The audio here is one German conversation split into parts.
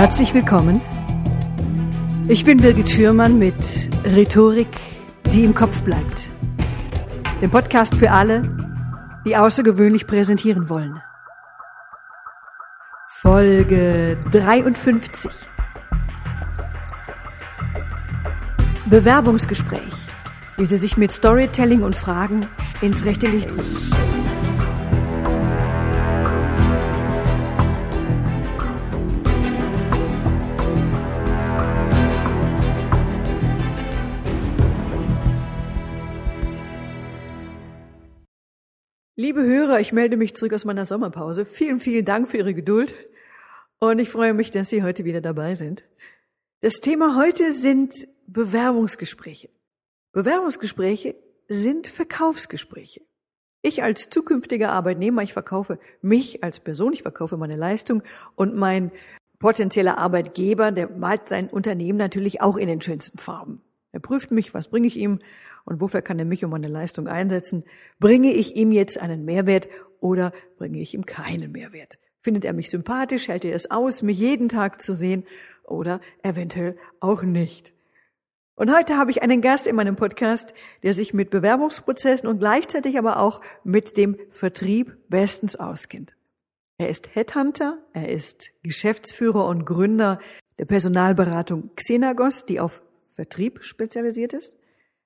Herzlich willkommen. Ich bin Birgit Schürmann mit Rhetorik, die im Kopf bleibt. Dem Podcast für alle, die außergewöhnlich präsentieren wollen. Folge 53. Bewerbungsgespräch, wie Sie sich mit Storytelling und Fragen ins rechte Licht rücken. Liebe Hörer, ich melde mich zurück aus meiner Sommerpause. Vielen, vielen Dank für Ihre Geduld und ich freue mich, dass Sie heute wieder dabei sind. Das Thema heute sind Bewerbungsgespräche. Bewerbungsgespräche sind Verkaufsgespräche. Ich als zukünftiger Arbeitnehmer, ich verkaufe mich als Person, ich verkaufe meine Leistung und mein potenzieller Arbeitgeber, der malt sein Unternehmen natürlich auch in den schönsten Farben. Er prüft mich, was bringe ich ihm und wofür kann er mich und meine Leistung einsetzen? Bringe ich ihm jetzt einen Mehrwert oder bringe ich ihm keinen Mehrwert? Findet er mich sympathisch? Hält er es aus, mich jeden Tag zu sehen oder eventuell auch nicht? Und heute habe ich einen Gast in meinem Podcast, der sich mit Bewerbungsprozessen und gleichzeitig aber auch mit dem Vertrieb bestens auskennt. Er ist Headhunter, er ist Geschäftsführer und Gründer der Personalberatung Xenagos, die auf Vertrieb spezialisiert ist.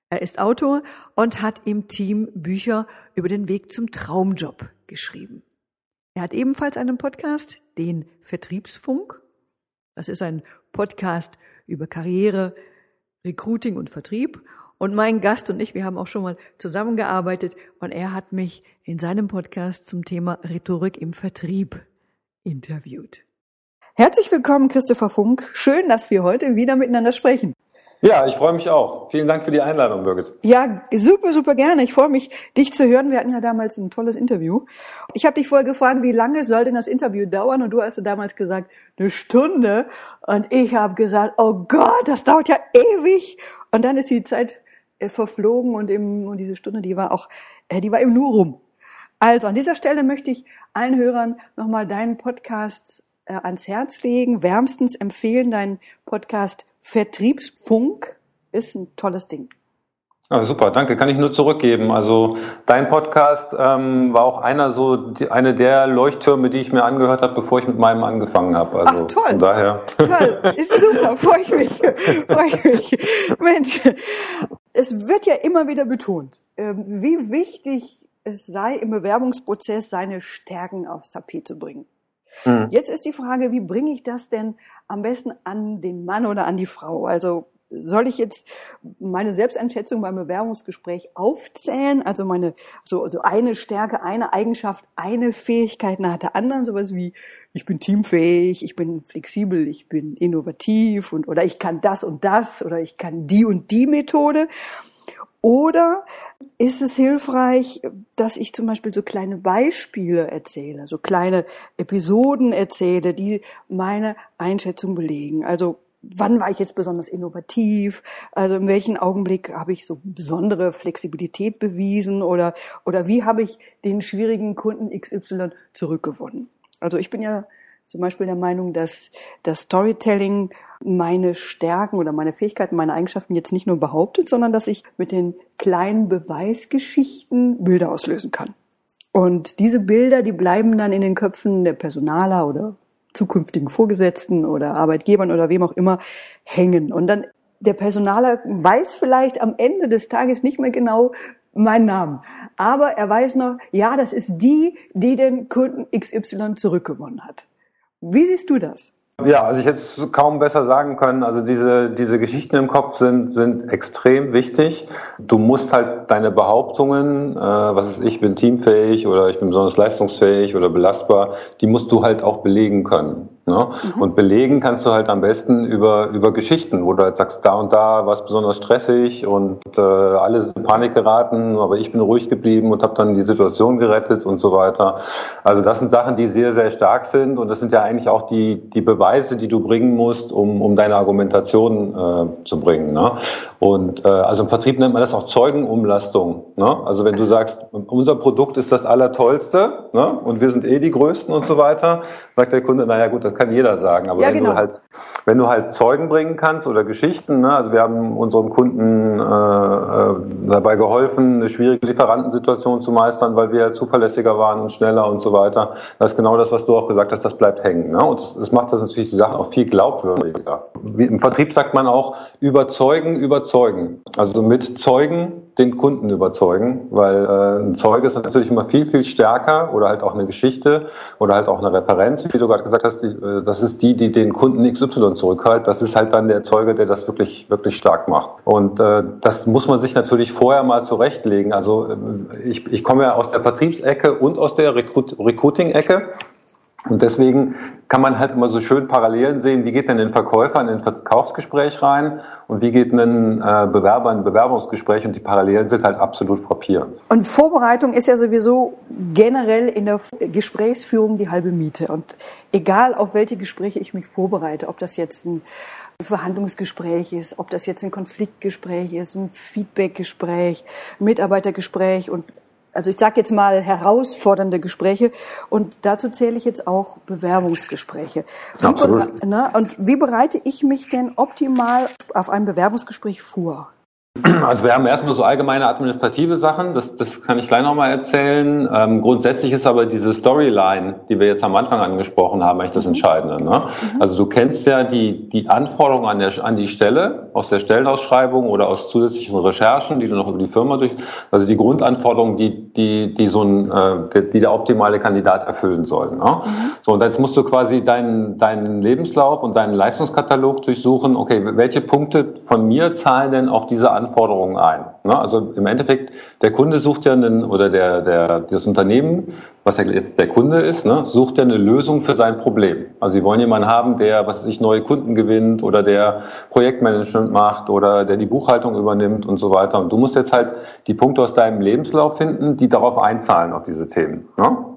Er ist Autor und hat im Team Bücher über den Weg zum Traumjob geschrieben. Er hat ebenfalls einen Podcast, den Vertriebsfunk. Das ist ein Podcast über Karriere, Recruiting und Vertrieb. Und mein Gast und ich, wir haben auch schon mal zusammengearbeitet und er hat mich in seinem Podcast zum Thema Rhetorik im Vertrieb interviewt. Herzlich willkommen, Christopher Funk. Schön, dass wir heute wieder miteinander sprechen. Ja, ich freue mich auch. Vielen Dank für die Einladung, Birgit. Ja, super, super gerne. Ich freue mich, dich zu hören. Wir hatten ja damals ein tolles Interview. Ich habe dich vorher gefragt, wie lange soll denn das Interview dauern? Und du hast damals gesagt, eine Stunde. Und ich habe gesagt, oh Gott, das dauert ja ewig. Und dann ist die Zeit äh, verflogen und, im, und diese Stunde, die war auch, äh, die war im Nu rum. Also an dieser Stelle möchte ich allen Hörern nochmal deinen Podcast äh, ans Herz legen, wärmstens empfehlen, deinen Podcast Vertriebsfunk ist ein tolles Ding. Ah, super, danke. Kann ich nur zurückgeben. Also dein Podcast ähm, war auch einer so die, eine der Leuchttürme, die ich mir angehört habe, bevor ich mit meinem angefangen habe. Also Ach, toll. Von daher. Toll, super, freue ich mich. Freue ich mich. Mensch, es wird ja immer wieder betont, ähm, wie wichtig es sei, im Bewerbungsprozess seine Stärken aufs Tapet zu bringen. Mhm. Jetzt ist die Frage, wie bringe ich das denn am besten an den Mann oder an die Frau? Also soll ich jetzt meine Selbsteinschätzung beim Bewerbungsgespräch aufzählen? Also meine, so, so eine Stärke, eine Eigenschaft, eine Fähigkeit nach der anderen, sowas wie, ich bin teamfähig, ich bin flexibel, ich bin innovativ und, oder ich kann das und das oder ich kann die und die Methode. Oder ist es hilfreich, dass ich zum Beispiel so kleine Beispiele erzähle, so kleine Episoden erzähle, die meine Einschätzung belegen? Also wann war ich jetzt besonders innovativ? Also in welchem Augenblick habe ich so besondere Flexibilität bewiesen oder, oder wie habe ich den schwierigen Kunden XY zurückgewonnen? Also ich bin ja zum Beispiel der Meinung, dass das Storytelling meine Stärken oder meine Fähigkeiten, meine Eigenschaften jetzt nicht nur behauptet, sondern dass ich mit den kleinen Beweisgeschichten Bilder auslösen kann. Und diese Bilder, die bleiben dann in den Köpfen der Personaler oder zukünftigen Vorgesetzten oder Arbeitgebern oder wem auch immer hängen. Und dann der Personaler weiß vielleicht am Ende des Tages nicht mehr genau meinen Namen. Aber er weiß noch, ja, das ist die, die den Kunden XY zurückgewonnen hat. Wie siehst du das? Ja, also ich hätte es kaum besser sagen können. Also diese, diese Geschichten im Kopf sind, sind extrem wichtig. Du musst halt deine Behauptungen, äh, was ist, ich bin teamfähig oder ich bin besonders leistungsfähig oder belastbar, die musst du halt auch belegen können. Ne? Mhm. Und belegen kannst du halt am besten über, über Geschichten, wo du halt sagst, da und da war es besonders stressig und äh, alle sind in Panik geraten, aber ich bin ruhig geblieben und habe dann die Situation gerettet und so weiter. Also das sind Sachen, die sehr, sehr stark sind und das sind ja eigentlich auch die, die Beweise, die du bringen musst, um, um deine Argumentation äh, zu bringen. Ne? Und äh, also im Vertrieb nennt man das auch Zeugenumlastung. Ne? Also wenn du sagst, unser Produkt ist das Allertollste ne? und wir sind eh die Größten und so weiter, sagt der Kunde, naja gut, das kann jeder sagen. Aber Ja, wenn genau. du halt, wenn du halt Zeugen bringen kannst oder Geschichten, ne, also wir haben unserem Kunden äh, äh, dabei geholfen, eine schwierige Lieferantensituation zu meistern, weil wir zuverlässiger waren und schneller und so weiter. Das ist genau das, was du auch gesagt hast, das bleibt hängen. Ne? Und das, das macht das natürlich die Sache auch viel glaubwürdiger. Wie, Im Vertrieb sagt man auch, überzeugen, überzeugen. Also mit Zeugen den Kunden überzeugen, weil äh, ein Zeuge ist natürlich immer viel, viel stärker oder halt auch eine Geschichte oder halt auch eine Referenz, wie du gerade gesagt hast, die, das ist die, die den Kunden XY zurückhält. Das ist halt dann der Zeuge, der das wirklich, wirklich stark macht. Und äh, das muss man sich natürlich vorher mal zurechtlegen. Also äh, ich, ich komme ja aus der Vertriebsecke und aus der Recruit Recruiting-Ecke. Und deswegen kann man halt immer so schön Parallelen sehen, wie geht denn ein Verkäufer in ein Verkaufsgespräch rein und wie geht ein äh, Bewerber in ein Bewerbungsgespräch und die Parallelen sind halt absolut frappierend. Und Vorbereitung ist ja sowieso generell in der Gesprächsführung die halbe Miete. Und egal auf welche Gespräche ich mich vorbereite, ob das jetzt ein Verhandlungsgespräch ist, ob das jetzt ein Konfliktgespräch ist, ein Feedbackgespräch, Mitarbeitergespräch und also ich sage jetzt mal herausfordernde Gespräche und dazu zähle ich jetzt auch Bewerbungsgespräche. Absolut. bere- ne, und wie bereite ich mich denn optimal auf ein Bewerbungsgespräch vor? Also wir haben erstmal so allgemeine administrative Sachen, das, das kann ich gleich nochmal erzählen. Ähm, grundsätzlich ist aber diese Storyline, die wir jetzt am Anfang angesprochen haben, eigentlich das Entscheidende. Ne? Also du kennst ja die, die Anforderungen an, der, an die Stelle aus der Stellenausschreibung oder aus zusätzlichen Recherchen, die du noch über die Firma durch, also die Grundanforderungen, die, die, die so ein, äh, die der optimale Kandidat erfüllen soll. Ne? So, und jetzt musst du quasi deinen, deinen Lebenslauf und deinen Leistungskatalog durchsuchen, okay, welche Punkte von mir zahlen denn auf diese Anforderungen ein? Ne? Also im Endeffekt, der Kunde sucht ja einen, oder der, der, das Unternehmen, was ja jetzt der Kunde ist, ne, sucht ja eine Lösung für sein Problem. Also sie wollen jemanden haben, der, was weiß ich, neue Kunden gewinnt oder der Projektmanagement macht oder der die Buchhaltung übernimmt und so weiter. Und du musst jetzt halt die Punkte aus deinem Lebenslauf finden, die darauf einzahlen, auf diese Themen. Ne?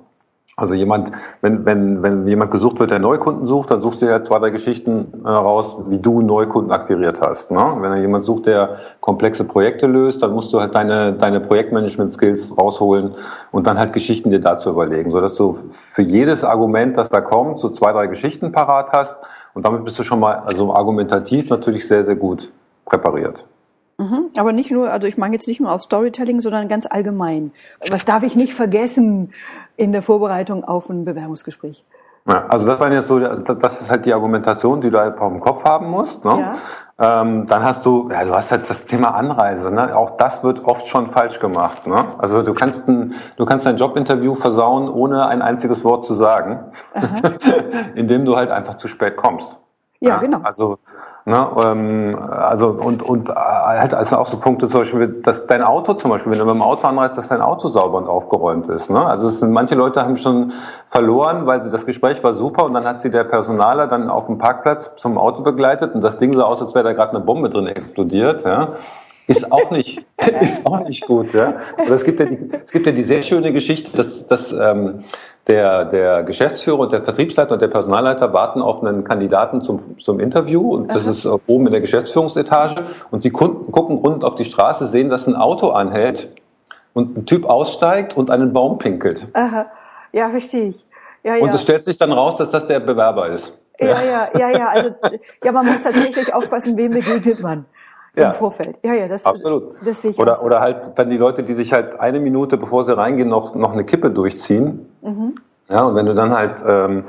Also jemand, wenn, wenn, wenn jemand gesucht wird, der Neukunden sucht, dann suchst du ja zwei, drei Geschichten äh, raus, wie du Neukunden akquiriert hast. Ne? Wenn er jemand sucht, der komplexe Projekte löst, dann musst du halt deine, deine Projektmanagement-Skills rausholen und dann halt Geschichten dir dazu überlegen, sodass du für jedes Argument, das da kommt, so zwei, drei Geschichten parat hast und damit bist du schon mal, also argumentativ natürlich sehr, sehr gut präpariert. Mhm, aber nicht nur, also ich meine jetzt nicht nur auf Storytelling, sondern ganz allgemein. Was darf ich nicht vergessen in der Vorbereitung auf ein Bewerbungsgespräch? Ja, also das war jetzt so, das ist halt die Argumentation, die du halt auf dem Kopf haben musst. Ne? Ja. Ähm, dann hast du, ja, du hast halt das Thema Anreise. Ne? Auch das wird oft schon falsch gemacht. Ne? Also du kannst ein, du kannst ein Jobinterview versauen, ohne ein einziges Wort zu sagen, indem du halt einfach zu spät kommst. Ja, ja genau. Also Ne, ähm, also und und halt also auch so Punkte zum Beispiel, dass dein Auto zum Beispiel, wenn du mit dem Auto anreist, dass dein Auto sauber und aufgeräumt ist. Ne? Also es sind manche Leute haben schon verloren, weil sie das Gespräch war super und dann hat sie der Personaler dann auf dem Parkplatz zum Auto begleitet und das Ding sah aus, als wäre da gerade eine Bombe drin explodiert. Ja? Ist auch nicht, ist auch nicht gut. Ja? Aber es gibt ja die, es gibt ja die sehr schöne Geschichte, dass, dass ähm, der, der Geschäftsführer und der Vertriebsleiter und der Personalleiter warten auf einen Kandidaten zum, zum Interview und das Aha. ist oben in der Geschäftsführungsetage und sie gucken, gucken rund auf die Straße, sehen, dass ein Auto anhält und ein Typ aussteigt und einen Baum pinkelt. Aha. Ja, verstehe ich. Ja, und es stellt sich dann raus, dass das der Bewerber ist. Ja, ja, ja, ja. Also, ja, man muss tatsächlich aufpassen, wem begegnet man ja. im Vorfeld. Ja, ja, das, absolut. Das sehe ich oder, auch so. oder halt dann die Leute, die sich halt eine Minute bevor sie reingehen noch noch eine Kippe durchziehen. Mhm. Ja, und wenn du dann halt ähm,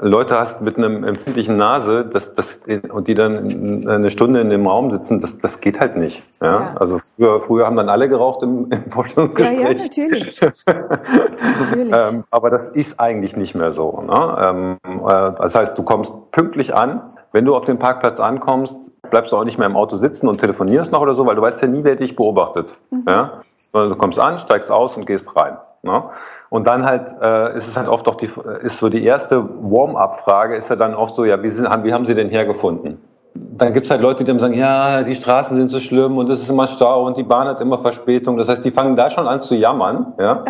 Leute hast mit einem empfindlichen Nase, das, das, und die dann eine Stunde in dem Raum sitzen, das, das geht halt nicht. Ja? ja. Also früher, früher haben dann alle geraucht im, im Vorstellungsgespräch. Ja, ja, natürlich. natürlich. ähm, aber das ist eigentlich nicht mehr so. Ne? Ähm, äh, das heißt, du kommst pünktlich an. Wenn du auf den Parkplatz ankommst, bleibst du auch nicht mehr im Auto sitzen und telefonierst noch oder so, weil du weißt ja nie, wer dich beobachtet. Mhm. Ja? Sondern du kommst an, steigst aus und gehst rein. Ne? Und dann halt äh, ist es halt oft auch die ist so die erste Warm-up-Frage ist ja dann oft so ja wie sind haben wie haben Sie denn hergefunden? dann gibt's halt Leute, die dann sagen, ja, die Straßen sind so schlimm und es ist immer Stau und die Bahn hat immer Verspätung. Das heißt, die fangen da schon an zu jammern. Ja?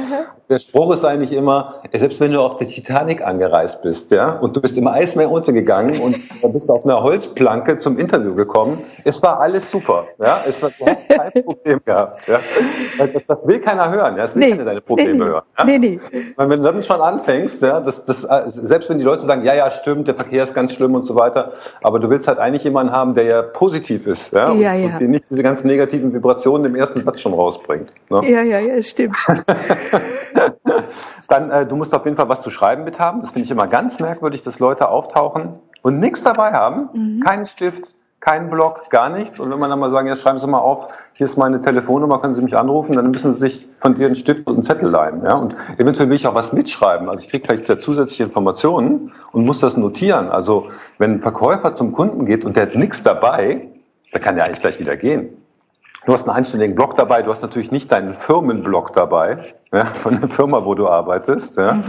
Der Spruch ist eigentlich immer, selbst wenn du auf der Titanic angereist bist, ja, und du bist im Eismeer untergegangen und du bist auf einer Holzplanke zum Interview gekommen, es war alles super. Ja? Es war, du hast kein Problem gehabt. Ja? Das, will keiner hören. Ja? Das will nee, keiner deine Probleme nee, hören. Ja? Nee, nee. Weil wenn du dann schon anfängst, ja, das, das, selbst wenn die Leute sagen, ja, ja, stimmt, der Verkehr ist ganz schlimm und so weiter, aber du willst halt eigentlich jemanden haben, der ja positiv ist, ja, und, ja. und die nicht diese ganzen negativen Vibrationen im ersten Satz schon rausbringt. Ne? Ja, ja, ja, stimmt. Dann, äh, du musst auf jeden Fall was zu schreiben mit haben. Das finde ich immer ganz merkwürdig, dass Leute auftauchen und nichts dabei haben, mhm. keinen Stift, keinen Blog, gar nichts. Und wenn man dann mal sagen, ja, schreiben Sie mal auf, hier ist meine Telefonnummer, können Sie mich anrufen, dann müssen Sie sich von dir einen Stift und einen Zettel leihen. Ja? Und eventuell will ich auch was mitschreiben. Also ich kriege vielleicht zusätzliche Informationen und muss das notieren. Also wenn ein Verkäufer zum Kunden geht und der hat nichts dabei, der kann ja eigentlich gleich wieder gehen. Du hast einen einständigen Blog dabei, du hast natürlich nicht deinen Firmenblog dabei, ja, von der Firma, wo du arbeitest. Ja. Mhm.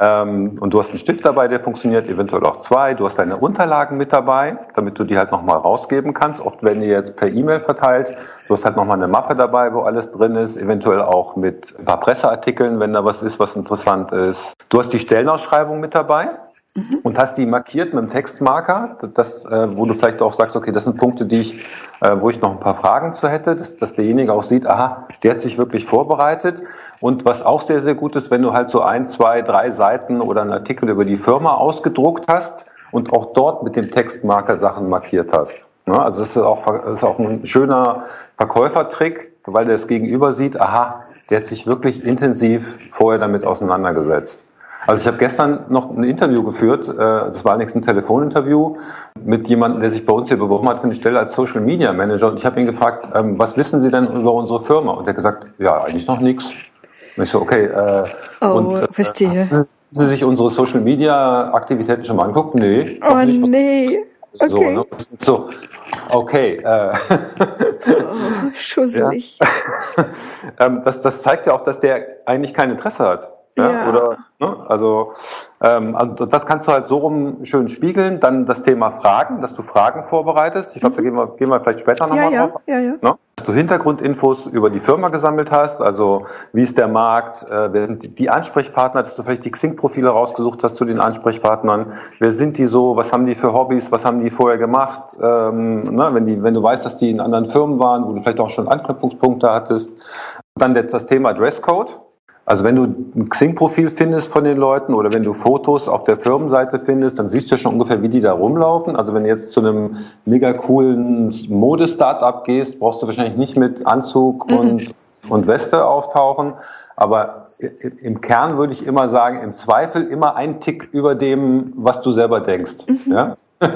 Ähm, und du hast einen Stift dabei, der funktioniert, eventuell auch zwei. Du hast deine Unterlagen mit dabei, damit du die halt nochmal rausgeben kannst. Oft werden die jetzt per E-Mail verteilt. Du hast halt nochmal eine Mappe dabei, wo alles drin ist, eventuell auch mit ein paar Presseartikeln, wenn da was ist, was interessant ist. Du hast die Stellenausschreibung mit dabei. Mhm. Und hast die markiert mit einem Textmarker, das, äh, wo du vielleicht auch sagst, okay, das sind Punkte, die ich, äh, wo ich noch ein paar Fragen zu hätte, dass, dass derjenige auch sieht, aha, der hat sich wirklich vorbereitet. Und was auch sehr, sehr gut ist, wenn du halt so ein, zwei, drei Seiten oder einen Artikel über die Firma ausgedruckt hast und auch dort mit dem Textmarker Sachen markiert hast. Ja, also das ist, auch, das ist auch ein schöner Verkäufertrick, weil der das Gegenüber sieht, aha, der hat sich wirklich intensiv vorher damit auseinandergesetzt. Also ich habe gestern noch ein Interview geführt, äh, das war allerdings ein Telefoninterview mit jemandem, der sich bei uns hier beworben hat für eine Stelle als Social Media Manager. Und ich habe ihn gefragt, ähm, was wissen Sie denn über unsere Firma? Und er hat gesagt, ja, eigentlich noch nichts. Ich so, okay. Äh, oh, und, äh, verstehe. Haben Sie sich unsere Social Media Aktivitäten schon mal anguckt? Nee. Oh nee. Okay. So, ne? so, okay. Äh, oh, schusselig. Ja. ähm, das, das zeigt ja auch, dass der eigentlich kein Interesse hat. Ja, ja. Oder, ne? also, ähm, also das kannst du halt so rum schön spiegeln. Dann das Thema Fragen, dass du Fragen vorbereitest. Ich glaube, mhm. da gehen wir, gehen wir vielleicht später nochmal ja, drauf. Ja, ja. Ne? Dass du Hintergrundinfos über die Firma gesammelt hast, also wie ist der Markt, äh, wer sind die, die Ansprechpartner, dass du vielleicht die Xing-Profile rausgesucht hast zu den Ansprechpartnern, wer sind die so, was haben die für Hobbys, was haben die vorher gemacht, ähm, ne? wenn, die, wenn du weißt, dass die in anderen Firmen waren, wo du vielleicht auch schon Anknüpfungspunkte hattest. Dann jetzt das Thema Dresscode. Also wenn du ein Xing-Profil findest von den Leuten oder wenn du Fotos auf der Firmenseite findest, dann siehst du schon ungefähr, wie die da rumlaufen. Also wenn du jetzt zu einem mega coolen Mode-Startup gehst, brauchst du wahrscheinlich nicht mit Anzug mhm. und, und Weste auftauchen. Aber im Kern würde ich immer sagen, im Zweifel immer ein Tick über dem, was du selber denkst. Mhm. Ja?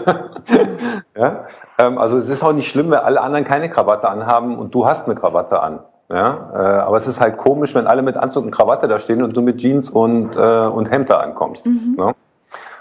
ja? Ähm, also es ist auch nicht schlimm, wenn alle anderen keine Krawatte anhaben und du hast eine Krawatte an. Ja, äh, aber es ist halt komisch, wenn alle mit Anzug und Krawatte da stehen und du mit Jeans und, äh, und Hemd da ankommst. Mhm. Ne?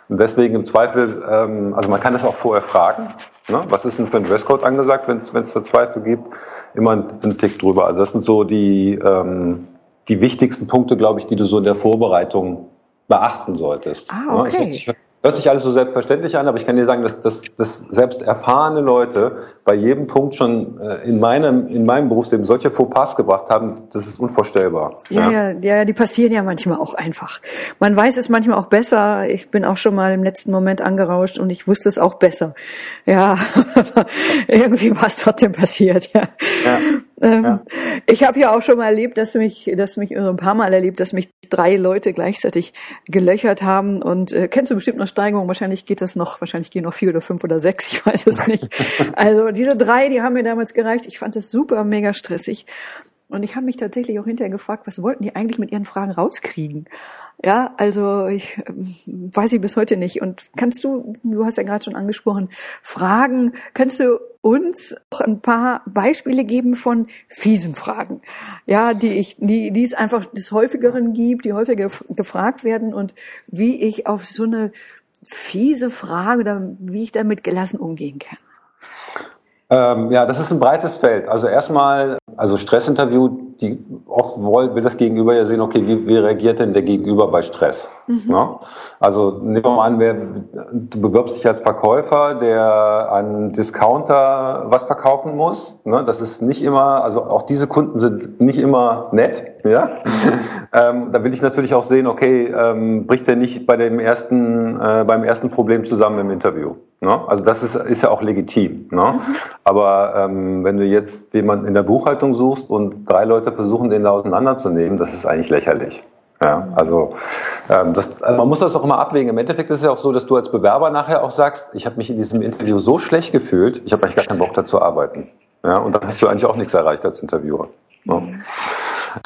Und deswegen im Zweifel, ähm, also man kann das auch vorher fragen, ne? was ist denn für ein Dresscode angesagt, wenn es da Zweifel gibt, immer einen Tick drüber. Also das sind so die, ähm, die wichtigsten Punkte, glaube ich, die du so in der Vorbereitung beachten solltest. Ah, ne? okay. Ne? Hört sich alles so selbstverständlich an, aber ich kann dir sagen, dass, dass, dass selbst erfahrene Leute bei jedem Punkt schon äh, in meinem, in meinem Berufsleben solche Fauxpas gebracht haben, das ist unvorstellbar. Ja, ja, ja, die passieren ja manchmal auch einfach. Man weiß es manchmal auch besser. Ich bin auch schon mal im letzten Moment angerauscht und ich wusste es auch besser. Ja, irgendwie war es trotzdem passiert, ja. ja. Ähm, ja. Ich habe ja auch schon mal erlebt, dass mich, dass mich so ein paar Mal erlebt, dass mich drei Leute gleichzeitig gelöchert haben. Und äh, kennst du bestimmt noch Steigerung? Wahrscheinlich geht das noch, wahrscheinlich gehen noch vier oder fünf oder sechs, ich weiß es nicht. also diese drei, die haben mir damals gereicht. Ich fand das super, mega stressig. Und ich habe mich tatsächlich auch hinterher gefragt, was wollten die eigentlich mit ihren Fragen rauskriegen? Ja, also ich ähm, weiß ich bis heute nicht. Und kannst du, du hast ja gerade schon angesprochen, Fragen, kannst du uns auch ein paar Beispiele geben von fiesen Fragen? Ja, die ich, die, die es einfach des häufigeren gibt, die häufiger gefragt werden und wie ich auf so eine fiese Frage oder wie ich damit gelassen umgehen kann. Ähm, ja, das ist ein breites Feld. Also erstmal, also Stressinterview, die oft will das Gegenüber ja sehen, okay, wie, wie reagiert denn der Gegenüber bei Stress? Mhm. Ne? Also nehmen wir mal an, wer, du bewirbst dich als Verkäufer, der an Discounter was verkaufen muss. Ne? Das ist nicht immer, also auch diese Kunden sind nicht immer nett. Ja? ähm, da will ich natürlich auch sehen, okay, ähm, bricht er nicht bei dem ersten, äh, beim ersten Problem zusammen im Interview. Ne? Also das ist, ist ja auch legitim. Ne? Mhm. Aber ähm, wenn du jetzt jemanden in der Buchhaltung suchst und drei Leute versuchen, den da auseinanderzunehmen, das ist eigentlich lächerlich. Ja, also, ähm, das, also man muss das auch immer abwägen. Im Endeffekt ist es ja auch so, dass du als Bewerber nachher auch sagst, ich habe mich in diesem Interview so schlecht gefühlt, ich habe eigentlich gar keinen Bock dazu arbeiten. Ja, und dann hast du eigentlich auch nichts erreicht als Interviewer. Ja.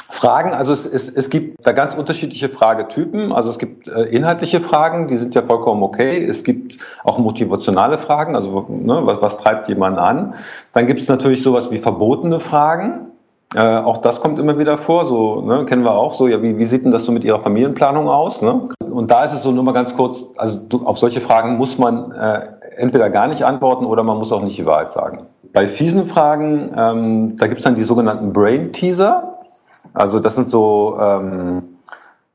Fragen, also es, es, es gibt da ganz unterschiedliche Fragetypen. Also es gibt äh, inhaltliche Fragen, die sind ja vollkommen okay. Es gibt auch motivationale Fragen, also ne, was, was treibt jemanden an. Dann gibt es natürlich sowas wie verbotene Fragen. Äh, auch das kommt immer wieder vor, so ne, kennen wir auch so, ja, wie, wie sieht denn das so mit Ihrer Familienplanung aus? Ne? Und da ist es so nur mal ganz kurz, also du, auf solche Fragen muss man äh, entweder gar nicht antworten oder man muss auch nicht die Wahrheit sagen. Bei fiesen Fragen, ähm, da gibt es dann die sogenannten Brain Teaser. Also das sind so ähm,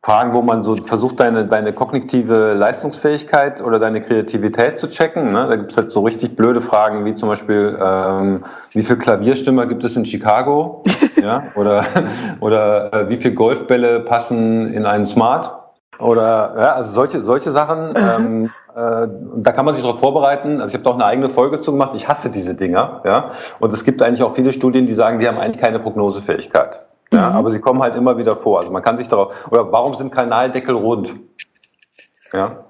Fragen, wo man so versucht, deine, deine kognitive Leistungsfähigkeit oder deine Kreativität zu checken. Ne? Da gibt es halt so richtig blöde Fragen, wie zum Beispiel, ähm, wie viel Klavierstimmer gibt es in Chicago? ja? Oder, oder äh, wie viel Golfbälle passen in einen Smart? Oder ja, also solche, solche Sachen. Ähm, äh, da kann man sich darauf vorbereiten. Also ich habe da auch eine eigene Folge zu gemacht. Ich hasse diese Dinger. Ja? Und es gibt eigentlich auch viele Studien, die sagen, die haben eigentlich keine Prognosefähigkeit. Ja, mhm. aber sie kommen halt immer wieder vor. Also man kann sich darauf, oder warum sind Kanaldeckel rund? Ja.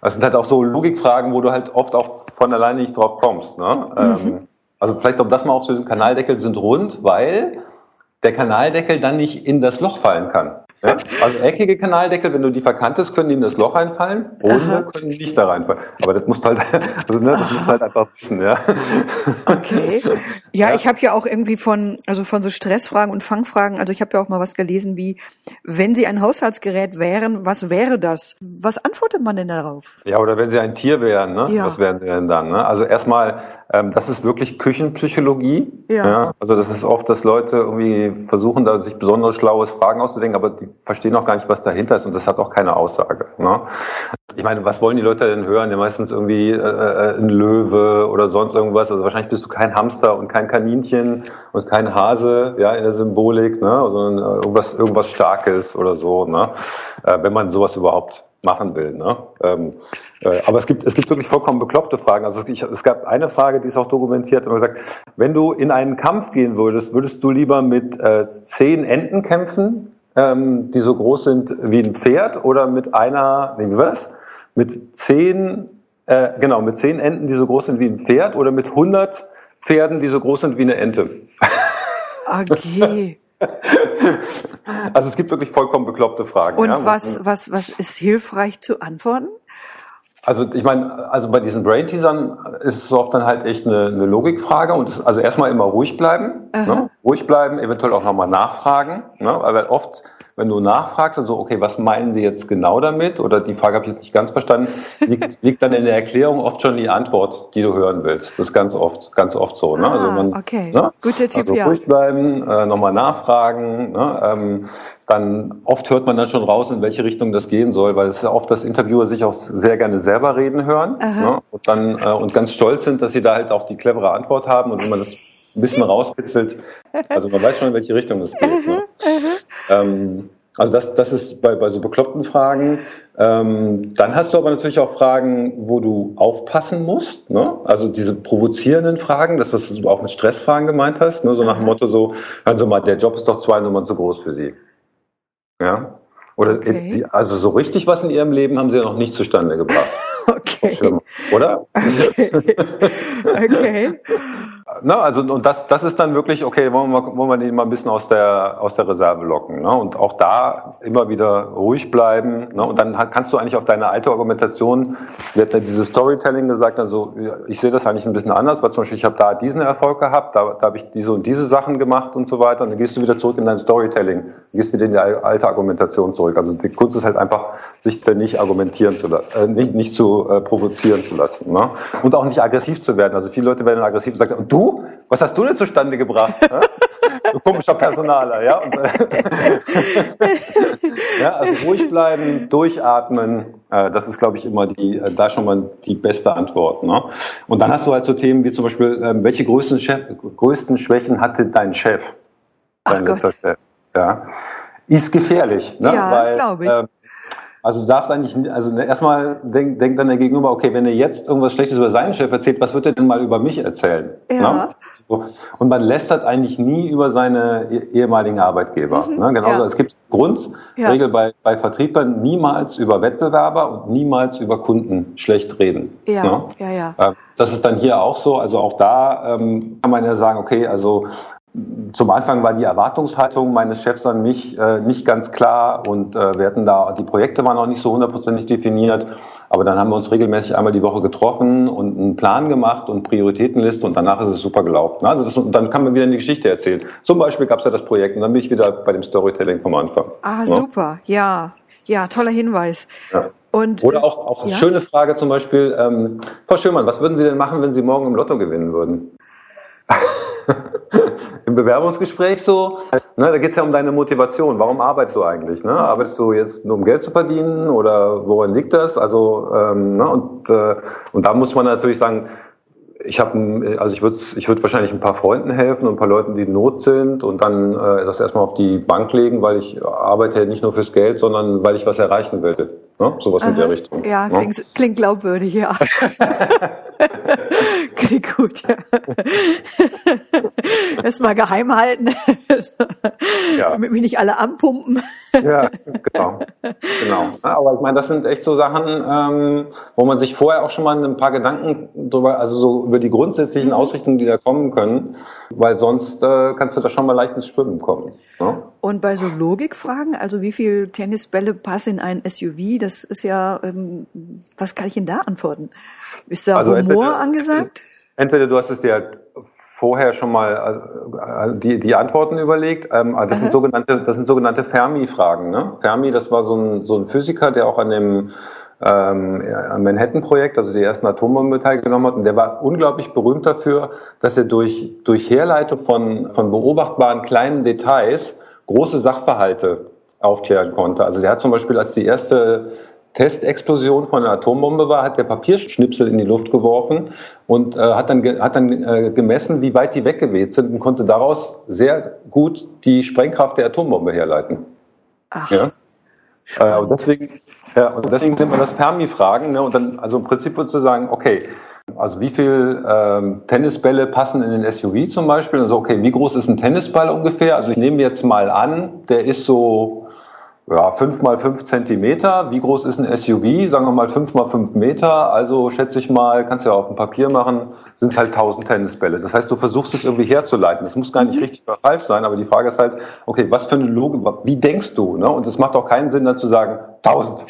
Das sind halt auch so Logikfragen, wo du halt oft auch von alleine nicht drauf kommst. Ne? Mhm. Ähm, also vielleicht um das mal aufzulösen, Kanaldeckel sind rund, weil der Kanaldeckel dann nicht in das Loch fallen kann. Ja? Also eckige Kanaldeckel, wenn du die verkantest, können die in das Loch reinfallen, runde können die nicht da reinfallen. Aber das musst du halt, also, ne, das musst du halt einfach wissen, ja. Okay. Ja, ja. ich habe ja auch irgendwie von, also von so Stressfragen und Fangfragen, also ich habe ja auch mal was gelesen wie, wenn Sie ein Haushaltsgerät wären, was wäre das? Was antwortet man denn darauf? Ja, oder wenn Sie ein Tier wären, ne? Ja. Was wären Sie denn dann? Ne? Also erstmal, ähm, das ist wirklich Küchenpsychologie. Ja. ja. Also das ist oft, dass Leute irgendwie versuchen, da sich besonders schlaues Fragen auszudenken, aber die verstehen auch gar nicht, was dahinter ist und das hat auch keine Aussage. Ne? Ich meine, was wollen die Leute denn hören? Ja, meistens irgendwie äh, äh, ein Löwe oder sonst irgendwas. Also wahrscheinlich bist du kein Hamster und kein Kaninchen und kein Hase, ja, in der Symbolik, ne? sondern äh, irgendwas, irgendwas Starkes oder so, ne? Äh, wenn man sowas überhaupt machen will. Ne? Ähm, äh, aber es gibt, es gibt wirklich vollkommen bekloppte Fragen. Also ich, es gab eine Frage, die ist auch dokumentiert, und gesagt, wenn du in einen Kampf gehen würdest, würdest du lieber mit äh, zehn Enten kämpfen ähm, die so groß sind wie ein Pferd oder mit einer, nee, wie war das? Mit zehn, äh, genau, mit zehn Enten, die so groß sind wie ein Pferd oder mit 100 Pferden, die so groß sind wie eine Ente. Okay. Also es gibt wirklich vollkommen bekloppte Fragen. Und ja. was, was, was ist hilfreich zu antworten? Also ich meine, also bei diesen Brain-Teasern ist es oft dann halt echt eine, eine Logikfrage und das, also erstmal immer ruhig bleiben, ne? ruhig bleiben, eventuell auch nochmal nachfragen, ne? weil oft wenn du nachfragst, also okay, was meinen Sie jetzt genau damit? Oder die Frage habe ich jetzt nicht ganz verstanden, liegt, liegt dann in der Erklärung oft schon die Antwort, die du hören willst. Das ist ganz oft, ganz oft so. Ne? Also ah, also man, okay, ne? guter Tipp, also ruhig bleiben, äh, nochmal nachfragen. Ne? Ähm, dann oft hört man dann schon raus, in welche Richtung das gehen soll, weil es ist ja oft, dass Interviewer sich auch sehr gerne selber reden hören ne? und dann äh, und ganz stolz sind, dass sie da halt auch die clevere Antwort haben und wenn man das ein bisschen rauspitzelt, also man weiß schon, in welche Richtung es geht. Ne? Ähm, also das, das ist bei, bei so bekloppten Fragen. Ähm, dann hast du aber natürlich auch Fragen, wo du aufpassen musst. Ne? Also diese provozierenden Fragen, das, was du auch mit Stressfragen gemeint hast, ne? so nach dem Motto so, hören Sie mal, der Job ist doch zwei Nummern zu groß für Sie. Ja? Oder okay. also so richtig was in Ihrem Leben haben Sie ja noch nicht zustande gebracht. Okay. Oder? Okay. okay. Ne, also und das, das ist dann wirklich, okay, wollen wir, wollen wir den mal ein bisschen aus der, aus der Reserve locken. Ne? Und auch da immer wieder ruhig bleiben. Ne? Und dann kannst du eigentlich auf deine alte Argumentation, wir hatten ja dieses Storytelling gesagt, also ich sehe das eigentlich ein bisschen anders, weil zum Beispiel ich habe da diesen Erfolg gehabt, da, da habe ich diese und diese Sachen gemacht und so weiter. Und dann gehst du wieder zurück in dein Storytelling, gehst wieder in die alte Argumentation zurück. Also die Kunst ist halt einfach, sich da nicht argumentieren zu lassen, äh, nicht, nicht zu äh, provozieren zu lassen. Ne? Und auch nicht aggressiv zu werden. Also viele Leute werden aggressiv und sagen, du du? Was hast du denn zustande gebracht? du komischer Personaler, ja? Und, ja? Also ruhig bleiben, durchatmen, äh, das ist, glaube ich, immer die, äh, da schon mal die beste Antwort. Ne? Und dann hast du halt so Themen wie zum Beispiel, ähm, welche größten, Chef, größten Schwächen hatte dein Chef? Dein Ach Gott. Chef, ja. Ist gefährlich, ne? Ja, glaube ich. Also du darfst eigentlich, also ne, erstmal denkt denk dann der Gegenüber, okay, wenn er jetzt irgendwas Schlechtes über seinen Chef erzählt, was wird er denn mal über mich erzählen? Ja. Ne? Und man lästert eigentlich nie über seine e-, ehemaligen Arbeitgeber. Mhm. Ne? Genauso, ja. es gibt Grundregel ja. bei, bei Vertriebern, niemals über Wettbewerber und niemals über Kunden schlecht reden. Ja, ne? ja, ja. Ähm, das ist dann hier auch so. Also auch da ähm, kann man ja sagen, okay, also zum Anfang war die Erwartungshaltung meines Chefs an mich äh, nicht ganz klar und äh, wir hatten da, die Projekte waren noch nicht so hundertprozentig definiert, aber dann haben wir uns regelmäßig einmal die Woche getroffen und einen Plan gemacht und Prioritätenliste und danach ist es super gelaufen. Also das, dann kann man wieder eine Geschichte erzählen. Zum Beispiel gab es ja das Projekt und dann bin ich wieder bei dem Storytelling vom Anfang. Ah, ja. super, ja, ja, toller Hinweis. Ja. Und, Oder auch, auch ja? schöne Frage zum Beispiel, ähm, Frau Schömann, was würden Sie denn machen, wenn Sie morgen im Lotto gewinnen würden? Im Bewerbungsgespräch so, ne, da geht es ja um deine Motivation. Warum arbeitest du eigentlich? Ne? Arbeitest du jetzt nur um Geld zu verdienen oder woran liegt das? Also ähm, ne, und, äh, und da muss man natürlich sagen, ich habe, also ich würde ich würd wahrscheinlich ein paar Freunden helfen und ein paar Leuten, die in Not sind und dann äh, das erstmal auf die Bank legen, weil ich arbeite nicht nur fürs Geld, sondern weil ich was erreichen will. Ne? Sowas Aha. in der Richtung. Ja, ne? klingt, klingt glaubwürdig, ja. klingt gut, ja. Erstmal geheim halten, ja. damit mich nicht alle anpumpen. ja, genau. genau. Aber ich meine, das sind echt so Sachen, ähm, wo man sich vorher auch schon mal ein paar Gedanken drüber, also so über die grundsätzlichen mhm. Ausrichtungen, die da kommen können, weil sonst äh, kannst du da schon mal leicht ins Schwimmen kommen. Ne? Und bei so Logikfragen, also wie viel Tennisbälle passen in ein SUV, das ist ja, ähm, was kann ich Ihnen da antworten? Ist da also Humor entweder, angesagt? Entweder du hast es dir vorher schon mal äh, die, die Antworten überlegt. Ähm, das Aha. sind sogenannte, das sind sogenannte Fermi-Fragen. Ne? Fermi, das war so ein, so ein Physiker, der auch an dem ähm, Manhattan-Projekt, also die ersten Atombomben teilgenommen hat. Und der war unglaublich berühmt dafür, dass er durch, durch Herleitung von, von beobachtbaren kleinen Details große Sachverhalte aufklären konnte. Also der hat zum Beispiel, als die erste Testexplosion von einer Atombombe war, hat der Papierschnipsel in die Luft geworfen und äh, hat dann, hat dann äh, gemessen, wie weit die weggeweht sind und konnte daraus sehr gut die Sprengkraft der Atombombe herleiten. Ach. Ja? Äh, und deswegen, ja, und deswegen sind wir das Fermi-Fragen. Ne? Und dann, also im Prinzip würdest du sagen, okay, also wie viel ähm, Tennisbälle passen in den SUV zum Beispiel? Also okay, wie groß ist ein Tennisball ungefähr? Also ich nehme jetzt mal an, der ist so ja, fünf mal fünf Zentimeter. Wie groß ist ein SUV? Sagen wir mal fünf mal fünf Meter. Also schätze ich mal, kannst du ja auf dem Papier machen, sind es halt tausend Tennisbälle. Das heißt, du versuchst es irgendwie herzuleiten. Das muss gar nicht mhm. richtig oder falsch sein, aber die Frage ist halt, okay, was für eine Logik, wie denkst du? Ne? Und es macht auch keinen Sinn, dann zu sagen, tausend.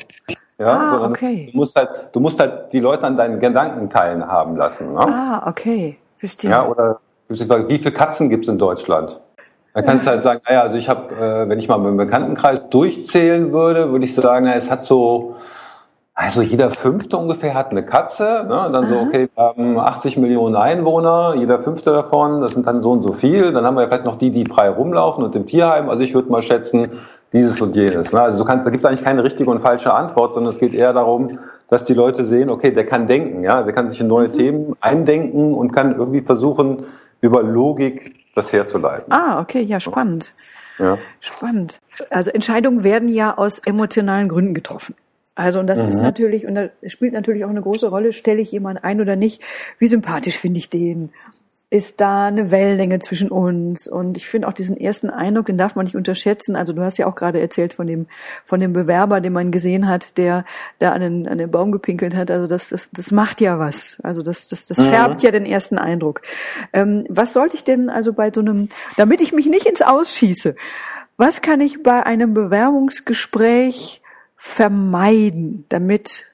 Ja, ah, sondern okay. du musst halt, du musst halt die Leute an deinen Gedanken teilhaben lassen. Ne? Ah, okay. Verstehe. Ja, oder wie viele Katzen gibt es in Deutschland? Dann kannst du halt sagen, naja, also ich habe, äh, wenn ich mal dem Bekanntenkreis durchzählen würde, würde ich sagen, na, es hat so, also jeder Fünfte ungefähr hat eine Katze. Ne? Und dann Aha. so, okay, wir haben 80 Millionen Einwohner, jeder Fünfte davon, das sind dann so und so viel. Dann haben wir ja vielleicht noch die, die frei rumlaufen und im Tierheim. Also ich würde mal schätzen, dieses und jenes. Ne? Also du kannst, da gibt es eigentlich keine richtige und falsche Antwort, sondern es geht eher darum, dass die Leute sehen, okay, der kann denken, ja, der kann sich in neue mhm. Themen eindenken und kann irgendwie versuchen, über Logik das herzuleiten. Ah, okay, ja, spannend. Ja. Spannend. Also Entscheidungen werden ja aus emotionalen Gründen getroffen. Also und das mhm. ist natürlich und da spielt natürlich auch eine große Rolle, stelle ich jemanden ein oder nicht, wie sympathisch finde ich den ist da eine Wellenlänge zwischen uns. Und ich finde auch diesen ersten Eindruck, den darf man nicht unterschätzen. Also du hast ja auch gerade erzählt von dem, von dem Bewerber, den man gesehen hat, der da an den, an den Baum gepinkelt hat. Also das, das, das macht ja was. Also das, das, das mhm. färbt ja den ersten Eindruck. Ähm, was sollte ich denn also bei so einem, damit ich mich nicht ins Ausschieße, was kann ich bei einem Bewerbungsgespräch vermeiden, damit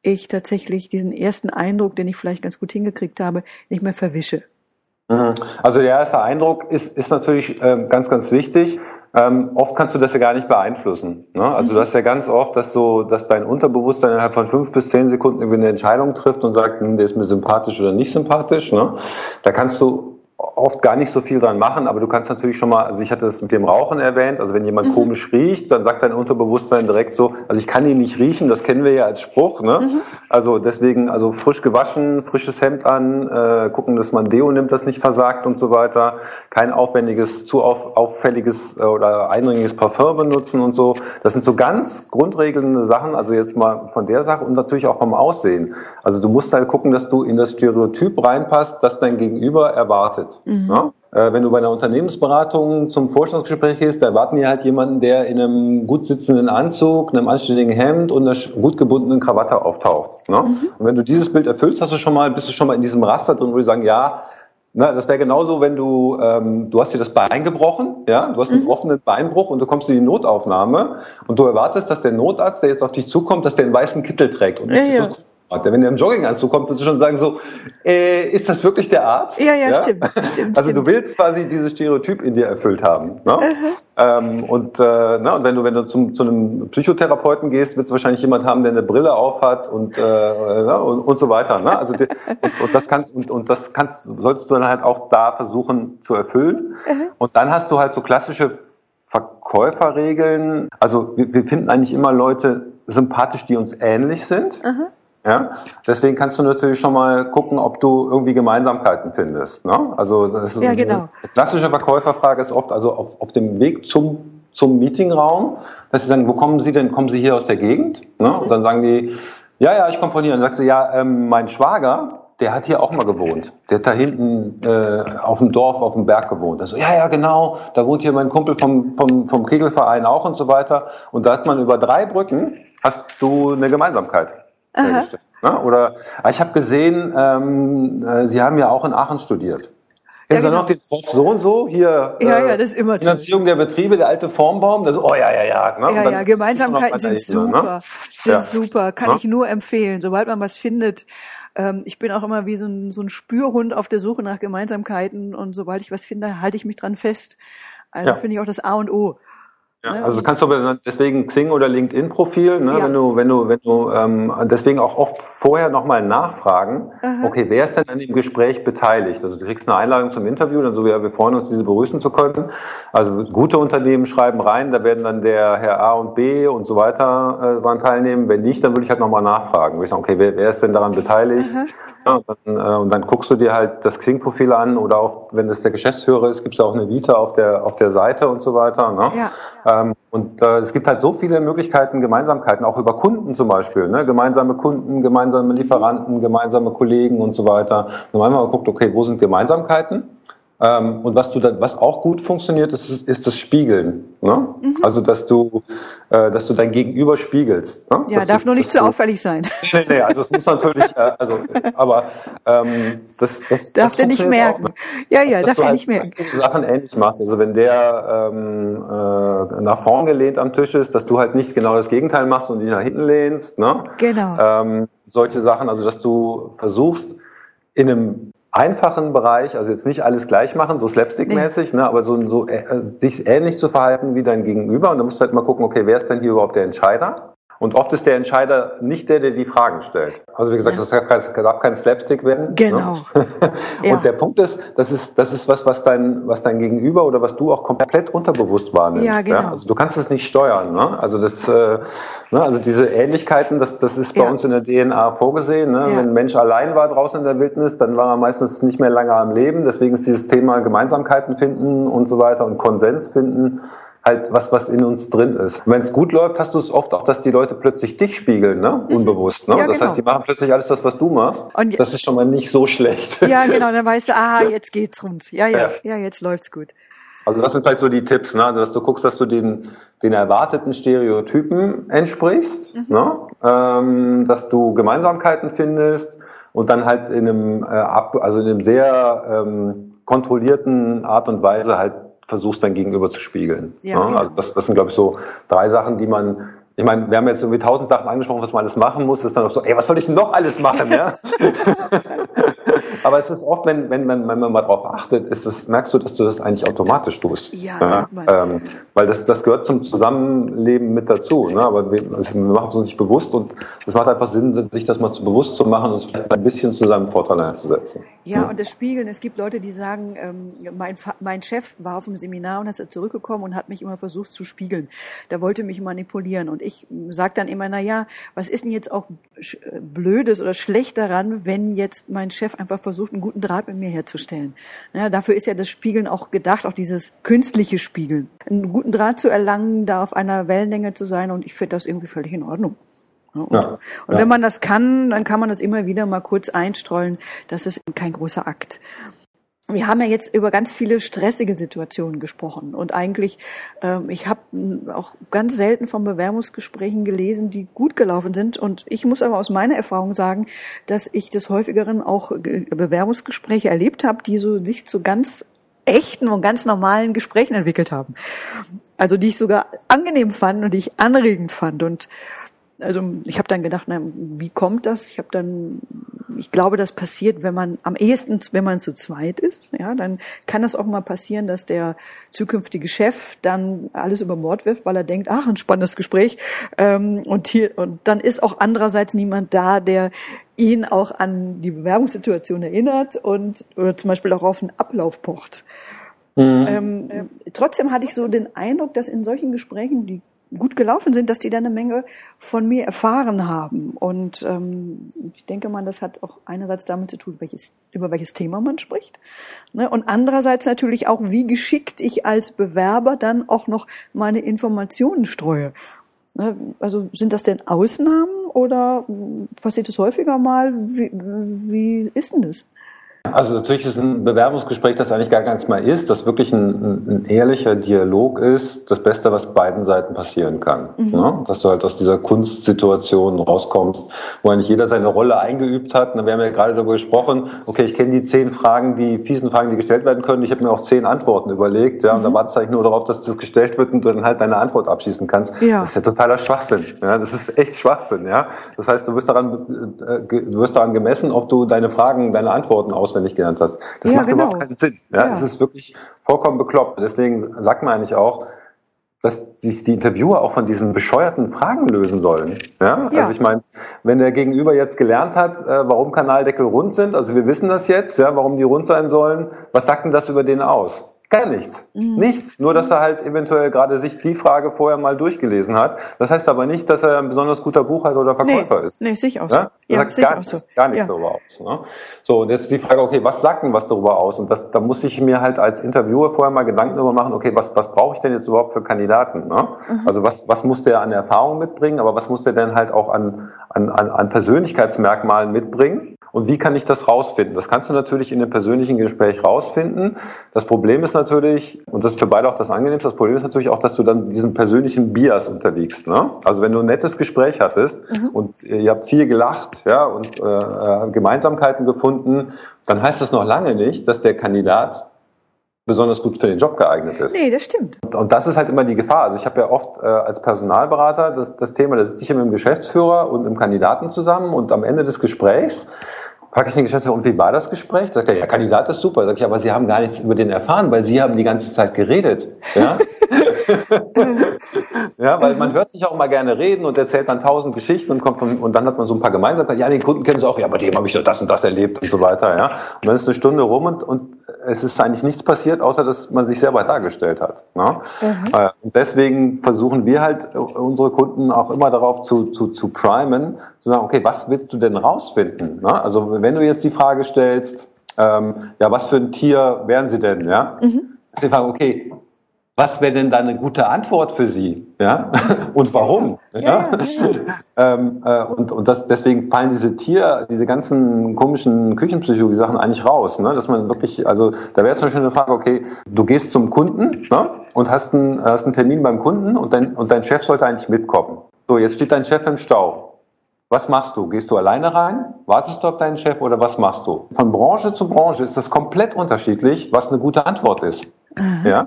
ich tatsächlich diesen ersten Eindruck, den ich vielleicht ganz gut hingekriegt habe, nicht mehr verwische? Mhm. Also der erste Eindruck ist, ist natürlich ähm, ganz, ganz wichtig. Ähm, oft kannst du das ja gar nicht beeinflussen. Ne? Also mhm. du hast ja ganz oft, dass so, dass dein Unterbewusstsein innerhalb von fünf bis zehn Sekunden irgendwie eine Entscheidung trifft und sagt, hm, der ist mir sympathisch oder nicht sympathisch. Ne? Da kannst du oft gar nicht so viel dran machen, aber du kannst natürlich schon mal, also ich hatte es mit dem Rauchen erwähnt, also wenn jemand mhm. komisch riecht, dann sagt dein Unterbewusstsein direkt so, also ich kann ihn nicht riechen, das kennen wir ja als Spruch, ne? Mhm. Also deswegen, also frisch gewaschen, frisches Hemd an, äh, gucken, dass man Deo nimmt, das nicht versagt und so weiter, kein aufwendiges, zu auf, auffälliges äh, oder eindringliches Parfum benutzen und so. Das sind so ganz grundregelnde Sachen, also jetzt mal von der Sache und natürlich auch vom Aussehen. Also du musst halt gucken, dass du in das Stereotyp reinpasst, das dein Gegenüber erwartet. Mhm. Ja? Äh, wenn du bei einer Unternehmensberatung zum Vorstandsgespräch gehst, da erwarten die halt jemanden, der in einem gut sitzenden Anzug, einem anständigen Hemd und einer gut gebundenen Krawatte auftaucht. Ne? Mhm. Und wenn du dieses Bild erfüllst, hast du schon mal, bist du schon mal in diesem Raster drin, wo die sagen, ja, na, das wäre genauso, wenn du, ähm, du hast dir das Bein gebrochen, ja, du hast einen mhm. offenen Beinbruch und du kommst in die Notaufnahme und du erwartest, dass der Notarzt, der jetzt auf dich zukommt, dass der einen weißen Kittel trägt und nicht ja, ja. Wenn der im Jogginganzug kommt, wirst du schon sagen so, äh, ist das wirklich der Arzt? Ja, ja, ja? stimmt, stimmt. Also du willst quasi dieses Stereotyp in dir erfüllt haben. Ne? Ähm, und, äh, na, und wenn du wenn du zum, zu einem Psychotherapeuten gehst, wird es wahrscheinlich jemand haben, der eine Brille aufhat und, äh, ne? und, und so weiter. Ne? Also die, und, und das kannst und, und das kannst sollst du dann halt auch da versuchen zu erfüllen. Mhm. Und dann hast du halt so klassische Verkäuferregeln. Also wir, wir finden eigentlich immer Leute sympathisch, die uns ähnlich sind. Mhm. Ja? Deswegen kannst du natürlich schon mal gucken, ob du irgendwie Gemeinsamkeiten findest. Ne? Also das ist ja, genau. eine klassische Verkäuferfrage ist oft also auf, auf dem Weg zum, zum Meetingraum, dass sie sagen, wo kommen Sie denn? Kommen Sie hier aus der Gegend? Ne? Und dann sagen die, ja, ja, ich komme von hier. Und dann sagst du, ja, ähm, mein Schwager, der hat hier auch mal gewohnt. Der hat da hinten äh, auf dem Dorf, auf dem Berg gewohnt. Also, ja, ja, genau, da wohnt hier mein Kumpel vom, vom, vom Kegelverein auch und so weiter. Und da hat man über drei Brücken, hast du eine Gemeinsamkeit hergestellt. Ne? Oder ah, ich habe gesehen, ähm, äh, Sie haben ja auch in Aachen studiert. Kennen ja, genau. noch den Prof so und so hier? Ja, äh, ja, das ist immer Finanzierung der Betriebe, der alte Formbaum. Das, oh ja, ja, ja. Ne? Ja, ja, Gemeinsamkeiten sind super, ne? sind ja. super. Kann ne? ich nur empfehlen, sobald man was findet. Ähm, ich bin auch immer wie so ein, so ein Spürhund auf der Suche nach Gemeinsamkeiten und sobald ich was finde, halte ich mich dran fest. Also ja. finde ich auch das A und O. Ja, ne? also kannst du deswegen Xing oder LinkedIn Profil, ne, ja. wenn du, wenn du, wenn du ähm, deswegen auch oft vorher nochmal nachfragen, Aha. okay, wer ist denn an dem Gespräch beteiligt? Also du kriegst eine Einladung zum Interview, dann so wie wir freuen uns, diese begrüßen zu können. Also gute Unternehmen schreiben rein, da werden dann der Herr A und B und so weiter äh, daran teilnehmen. Wenn nicht, dann würde ich halt nochmal nachfragen. Würde ich sagen, okay, wer, wer ist denn daran beteiligt? Ja, und, dann, äh, und dann guckst du dir halt das Xing-Profil an oder auch, wenn es der Geschäftsführer ist, gibt es ja auch eine Vita auf der auf der Seite und so weiter. Ne? Ja. Ähm, und äh, es gibt halt so viele Möglichkeiten, Gemeinsamkeiten, auch über Kunden zum Beispiel, ne? gemeinsame Kunden, gemeinsame Lieferanten, gemeinsame Kollegen und so weiter. Dann haben wir geguckt, okay, wo sind Gemeinsamkeiten? Ähm, und was du dann, was auch gut funktioniert, ist, ist das Spiegeln. Ne? Mhm. Also dass du, äh, dass du dein Gegenüber spiegelst. Ne? Ja, dass darf du, nur nicht zu auffällig sein. Nee, nee, also es muss natürlich, äh, also, aber ähm, das, das darf das nicht merken. Auch, ja, ja, darf er halt nicht merken. Sachen ähnlich machst. Also wenn der ähm, äh, nach vorn gelehnt am Tisch ist, dass du halt nicht genau das Gegenteil machst und dich nach hinten lehnst. Ne? Genau. Ähm, solche Sachen, also dass du versuchst in einem einfachen Bereich, also jetzt nicht alles gleich machen, so slapstick-mäßig, nee. ne, aber so, so äh, sich ähnlich zu verhalten wie dein Gegenüber. Und dann musst du halt mal gucken, okay, wer ist denn hier überhaupt der Entscheider? Und oft ist der Entscheider nicht der, der die Fragen stellt. Also wie gesagt, ja. das darf kein, darf kein Slapstick werden. Ne? Genau. Ne? und ja. der Punkt ist, das ist, das ist was, was dein, was dein Gegenüber oder was du auch komplett unterbewusst wahrnimmst. Ja, genau. Ja? Also du kannst es nicht steuern. Ne? Also das, äh, ne? also diese Ähnlichkeiten, das, das ist bei uns in der DNA vorgesehen. Ne? Wenn ein Mensch allein war draußen in der Wildnis, dann war er meistens nicht mehr lange am Leben. Deswegen ist dieses Thema Gemeinsamkeiten finden und so weiter und Konsens finden halt was, was in uns drin ist. Wenn es gut läuft, hast du es oft auch, dass die Leute plötzlich dich spiegeln, ne? Mhm. Unbewusst. Ne? Ja, das genau. heißt, die machen plötzlich alles das, was du machst. Und das ist schon mal nicht so schlecht. Ja, genau, dann weißt du, aha, jetzt geht's rund. Ja, ja, ja, ja jetzt läuft's gut. Also das sind vielleicht so die Tipps, ne? also dass du guckst, dass du den, den erwarteten Stereotypen entsprichst, mhm. ne? ähm, dass du Gemeinsamkeiten findest und dann halt in einem, äh, ab, also in einem sehr ähm, kontrollierten Art und Weise halt versuchst dein Gegenüber zu spiegeln. Ja, ne? genau. Also das, das sind, glaube ich, so drei Sachen, die man ich meine, wir haben jetzt irgendwie tausend Sachen angesprochen, was man alles machen muss. Das ist dann auch so, ey, was soll ich denn noch alles machen? Ja? Aber es ist oft, wenn, wenn, man, wenn man mal drauf achtet, ist es, merkst du, dass du das eigentlich automatisch tust. Ja, ja ähm, Weil das, das gehört zum Zusammenleben mit dazu. Ne? Aber wir, also wir machen es uns nicht bewusst und es macht einfach Sinn, sich das mal zu bewusst zu machen und es vielleicht ein bisschen zu seinem Vorteil einzusetzen. Ja, ja, und das Spiegeln, es gibt Leute, die sagen, ähm, mein, mein Chef war auf dem Seminar und ist zurückgekommen und hat mich immer versucht zu spiegeln. Der wollte mich manipulieren. Und ich sage dann immer, na ja, was ist denn jetzt auch Blödes oder schlecht daran, wenn jetzt mein Chef einfach versucht, einen guten Draht mit mir herzustellen? Ja, dafür ist ja das Spiegeln auch gedacht, auch dieses künstliche Spiegeln. Einen guten Draht zu erlangen, da auf einer Wellenlänge zu sein und ich finde das irgendwie völlig in Ordnung. Und, ja, und ja. wenn man das kann, dann kann man das immer wieder mal kurz einstreuen. Das ist kein großer Akt wir haben ja jetzt über ganz viele stressige Situationen gesprochen. Und eigentlich, ähm, ich habe auch ganz selten von Bewerbungsgesprächen gelesen, die gut gelaufen sind. Und ich muss aber aus meiner Erfahrung sagen, dass ich des häufigeren auch Bewerbungsgespräche erlebt habe, die so sich zu ganz echten und ganz normalen Gesprächen entwickelt haben. Also die ich sogar angenehm fand und die ich anregend fand. Und also ich habe dann gedacht, na, wie kommt das? Ich habe dann, ich glaube, das passiert, wenn man am ehesten, wenn man zu zweit ist, ja, dann kann das auch mal passieren, dass der zukünftige Chef dann alles über Bord wirft, weil er denkt, ach, ein spannendes Gespräch. Ähm, und hier und dann ist auch andererseits niemand da, der ihn auch an die Bewerbungssituation erinnert und oder zum Beispiel auch auf einen Ablauf pocht. Mhm. Ähm, äh, trotzdem hatte ich so den Eindruck, dass in solchen Gesprächen, die gut gelaufen sind, dass die dann eine Menge von mir erfahren haben. Und ähm, ich denke mal, das hat auch einerseits damit zu tun, welches, über welches Thema man spricht. Ne? Und andererseits natürlich auch, wie geschickt ich als Bewerber dann auch noch meine Informationen streue. Ne? Also sind das denn Ausnahmen oder passiert es häufiger mal? Wie, wie ist denn das? Also natürlich ist ein Bewerbungsgespräch, das eigentlich gar ganz mal ist, das wirklich ein, ein ehrlicher Dialog ist, das Beste, was beiden Seiten passieren kann. Mhm. Ne? Dass du halt aus dieser Kunstsituation rauskommst, wo eigentlich jeder seine Rolle eingeübt hat. Wir haben ja gerade darüber gesprochen, okay, ich kenne die zehn Fragen, die fiesen Fragen, die gestellt werden können. Ich habe mir auch zehn Antworten überlegt, ja, und da mhm. wartest du eigentlich nur darauf, dass das gestellt wird und du dann halt deine Antwort abschließen kannst. Ja. Das ist ja totaler Schwachsinn. Ja? Das ist echt Schwachsinn, ja. Das heißt, du wirst daran, äh, du wirst daran gemessen, ob du deine Fragen, deine Antworten auswählst auswendig gelernt hast. Das ja, macht genau. überhaupt keinen Sinn. Ja, ja. Es ist wirklich vollkommen bekloppt. Deswegen sagt man eigentlich auch, dass sich die Interviewer auch von diesen bescheuerten Fragen lösen sollen. Ja? ja. Also ich meine, wenn der Gegenüber jetzt gelernt hat, äh, warum Kanaldeckel rund sind, also wir wissen das jetzt, ja, warum die rund sein sollen, was sagt denn das über den aus? Gar nichts. Mhm. Nichts. Nur, dass er halt eventuell gerade sich die Frage vorher mal durchgelesen hat. Das heißt aber nicht, dass er ein besonders guter Buchhalter oder Verkäufer nee, ist. Nee, sich auch so. Ja? Ja, sagt gar nichts, so. gar nichts ja. darüber aus. Ne? So, und jetzt ist die Frage, okay, was sagt denn was darüber aus? Und das, da muss ich mir halt als Interviewer vorher mal Gedanken darüber machen, okay, was, was brauche ich denn jetzt überhaupt für Kandidaten? Ne? Mhm. Also was, was muss der an Erfahrung mitbringen, aber was muss der denn halt auch an, an, an, an Persönlichkeitsmerkmalen mitbringen? Und wie kann ich das rausfinden? Das kannst du natürlich in einem persönlichen Gespräch rausfinden. Das Problem ist natürlich, und das ist für beide auch das Angenehmste, das Problem ist natürlich auch, dass du dann diesen persönlichen Bias unterliegst. Ne? Also wenn du ein nettes Gespräch hattest mhm. und ihr habt viel gelacht ja, und äh, Gemeinsamkeiten gefunden, dann heißt das noch lange nicht, dass der Kandidat besonders gut für den Job geeignet ist. Nee, das stimmt. Und, und das ist halt immer die Gefahr. Also ich habe ja oft äh, als Personalberater das, das Thema, da sitze ich mit dem Geschäftsführer und dem Kandidaten zusammen und am Ende des Gesprächs frage ich den Geschäftsführer, und wie war das Gespräch? Sagt er, ja, Kandidat ist super. Sag ich, aber Sie haben gar nichts über den erfahren, weil Sie haben die ganze Zeit geredet. Ja? ja, weil man hört sich auch mal gerne reden und erzählt dann tausend Geschichten und kommt von, und dann hat man so ein paar Gemeinsamkeiten. Ja, den Kunden kennen Sie auch, ja, bei dem habe ich doch das und das erlebt und so weiter. Ja? Und dann ist eine Stunde rum und, und es ist eigentlich nichts passiert, außer dass man sich selber dargestellt hat. Ne? Mhm. Und deswegen versuchen wir halt unsere Kunden auch immer darauf zu, zu, zu crimen, zu sagen, okay, was willst du denn rausfinden? Ne? Also wenn du jetzt die Frage stellst, ähm, ja, was für ein Tier wären sie denn, ja? Mhm. Ist die Frage, okay, was wäre denn da eine gute Antwort für Sie? Ja? Und warum? Ja, ja, ja. ähm, äh, und, und das, deswegen fallen diese Tier, diese ganzen komischen Küchenpsychologie-Sachen eigentlich raus. Ne? Dass man wirklich, also da wäre zum Beispiel eine Frage, okay, du gehst zum Kunden ne? und hast einen, hast einen Termin beim Kunden und dein, und dein Chef sollte eigentlich mitkommen. So, jetzt steht dein Chef im Stau. Was machst du? Gehst du alleine rein? Wartest du auf deinen Chef oder was machst du? Von Branche zu Branche ist das komplett unterschiedlich, was eine gute Antwort ist. Mhm. Ja?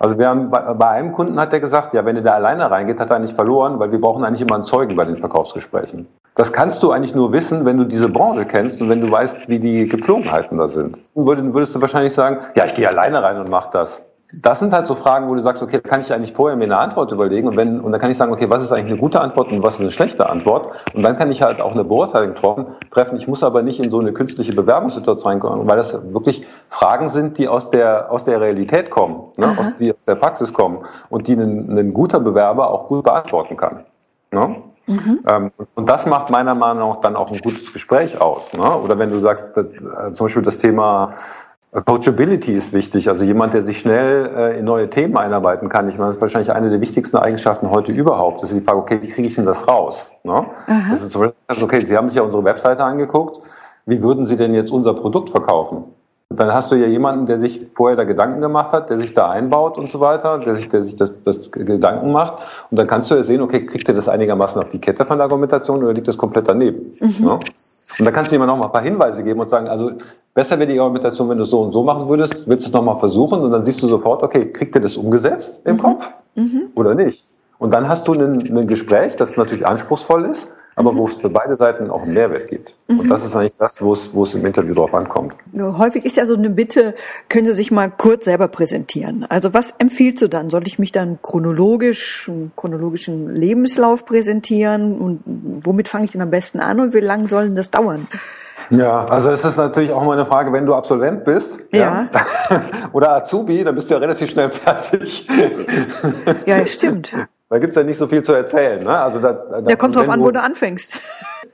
Also wir haben bei, bei einem Kunden hat der gesagt, ja, wenn er da alleine reingeht, hat er nicht verloren, weil wir brauchen eigentlich immer einen Zeugen bei den Verkaufsgesprächen. Das kannst du eigentlich nur wissen, wenn du diese Branche kennst und wenn du weißt, wie die Gepflogenheiten da sind. Würdest du wahrscheinlich sagen, ja, ich gehe alleine rein und mach das das sind halt so Fragen, wo du sagst, okay, kann ich eigentlich vorher mir eine Antwort überlegen und wenn, und dann kann ich sagen, okay, was ist eigentlich eine gute Antwort und was ist eine schlechte Antwort? Und dann kann ich halt auch eine Beurteilung treffen. Ich muss aber nicht in so eine künstliche Bewerbungssituation reinkommen, weil das wirklich Fragen sind, die aus der, aus der Realität kommen, ne? aus, die aus der Praxis kommen und die ein, ein guter Bewerber auch gut beantworten kann. Ne? Mhm. Ähm, und das macht meiner Meinung nach dann auch ein gutes Gespräch aus. Ne? Oder wenn du sagst, dass, äh, zum Beispiel das Thema Coachability ist wichtig, also jemand, der sich schnell äh, in neue Themen einarbeiten kann. Ich meine, das ist wahrscheinlich eine der wichtigsten Eigenschaften heute überhaupt. Das ist die Frage, okay, wie kriege ich denn das raus? Ne? Das ist also, okay, Sie haben sich ja unsere Webseite angeguckt. Wie würden Sie denn jetzt unser Produkt verkaufen? Dann hast du ja jemanden, der sich vorher da Gedanken gemacht hat, der sich da einbaut und so weiter, der sich, der sich das, das Gedanken macht. Und dann kannst du ja sehen, okay, kriegt er das einigermaßen auf die Kette von der Argumentation oder liegt das komplett daneben? Mhm. Ja? Und da kannst du ihm noch mal ein paar Hinweise geben und sagen, also besser wäre die Argumentation, wenn du es so und so machen würdest, willst du es nochmal versuchen und dann siehst du sofort, okay, kriegt er das umgesetzt im mhm. Kopf mhm. oder nicht? Und dann hast du ein, ein Gespräch, das natürlich anspruchsvoll ist, aber mhm. wo es für beide Seiten auch einen Mehrwert gibt. Mhm. Und das ist eigentlich das, wo es, wo es im Interview drauf ankommt. Häufig ist ja so eine Bitte, können Sie sich mal kurz selber präsentieren. Also was empfiehlst du dann? Soll ich mich dann chronologisch, einen chronologischen Lebenslauf präsentieren? Und womit fange ich denn am besten an und wie lange soll denn das dauern? Ja, also es ist natürlich auch mal eine Frage, wenn du Absolvent bist ja. ja oder Azubi, dann bist du ja relativ schnell fertig. Ja, stimmt. Da gibt's ja nicht so viel zu erzählen. Ne? Also da, da, Der kommt drauf an, wo du anfängst.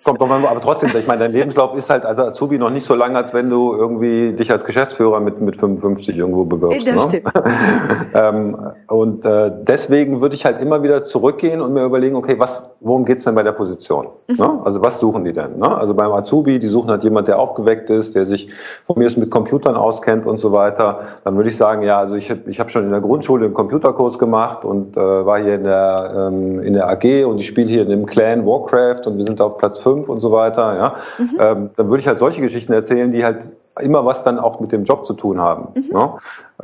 Kommt drauf an, aber trotzdem, ich meine, dein Lebenslauf ist halt als Azubi noch nicht so lang, als wenn du irgendwie dich als Geschäftsführer mit, mit 55 irgendwo bewirbst. Das ne? ähm, und äh, deswegen würde ich halt immer wieder zurückgehen und mir überlegen, okay, was, worum geht's denn bei der Position? Mhm. Ne? Also was suchen die denn? Ne? Also beim Azubi, die suchen halt jemand, der aufgeweckt ist, der sich von mir ist mit Computern auskennt und so weiter. Dann würde ich sagen, ja, also ich, ich habe schon in der Grundschule einen Computerkurs gemacht und äh, war hier in der, ähm, in der AG und ich spiele hier in dem Clan Warcraft und wir sind auf Platz fünf und so weiter, ja, mhm. ähm, dann würde ich halt solche Geschichten erzählen, die halt immer was dann auch mit dem Job zu tun haben. Mhm. Ne?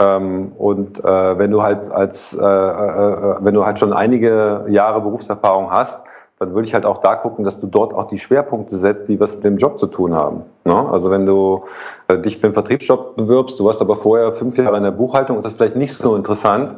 Ähm, und äh, wenn du halt als, äh, äh, wenn du halt schon einige Jahre Berufserfahrung hast, dann würde ich halt auch da gucken, dass du dort auch die Schwerpunkte setzt, die was mit dem Job zu tun haben. Ne? Also wenn du äh, dich für einen Vertriebsjob bewirbst, du warst aber vorher fünf Jahre in der Buchhaltung, ist das vielleicht nicht so interessant,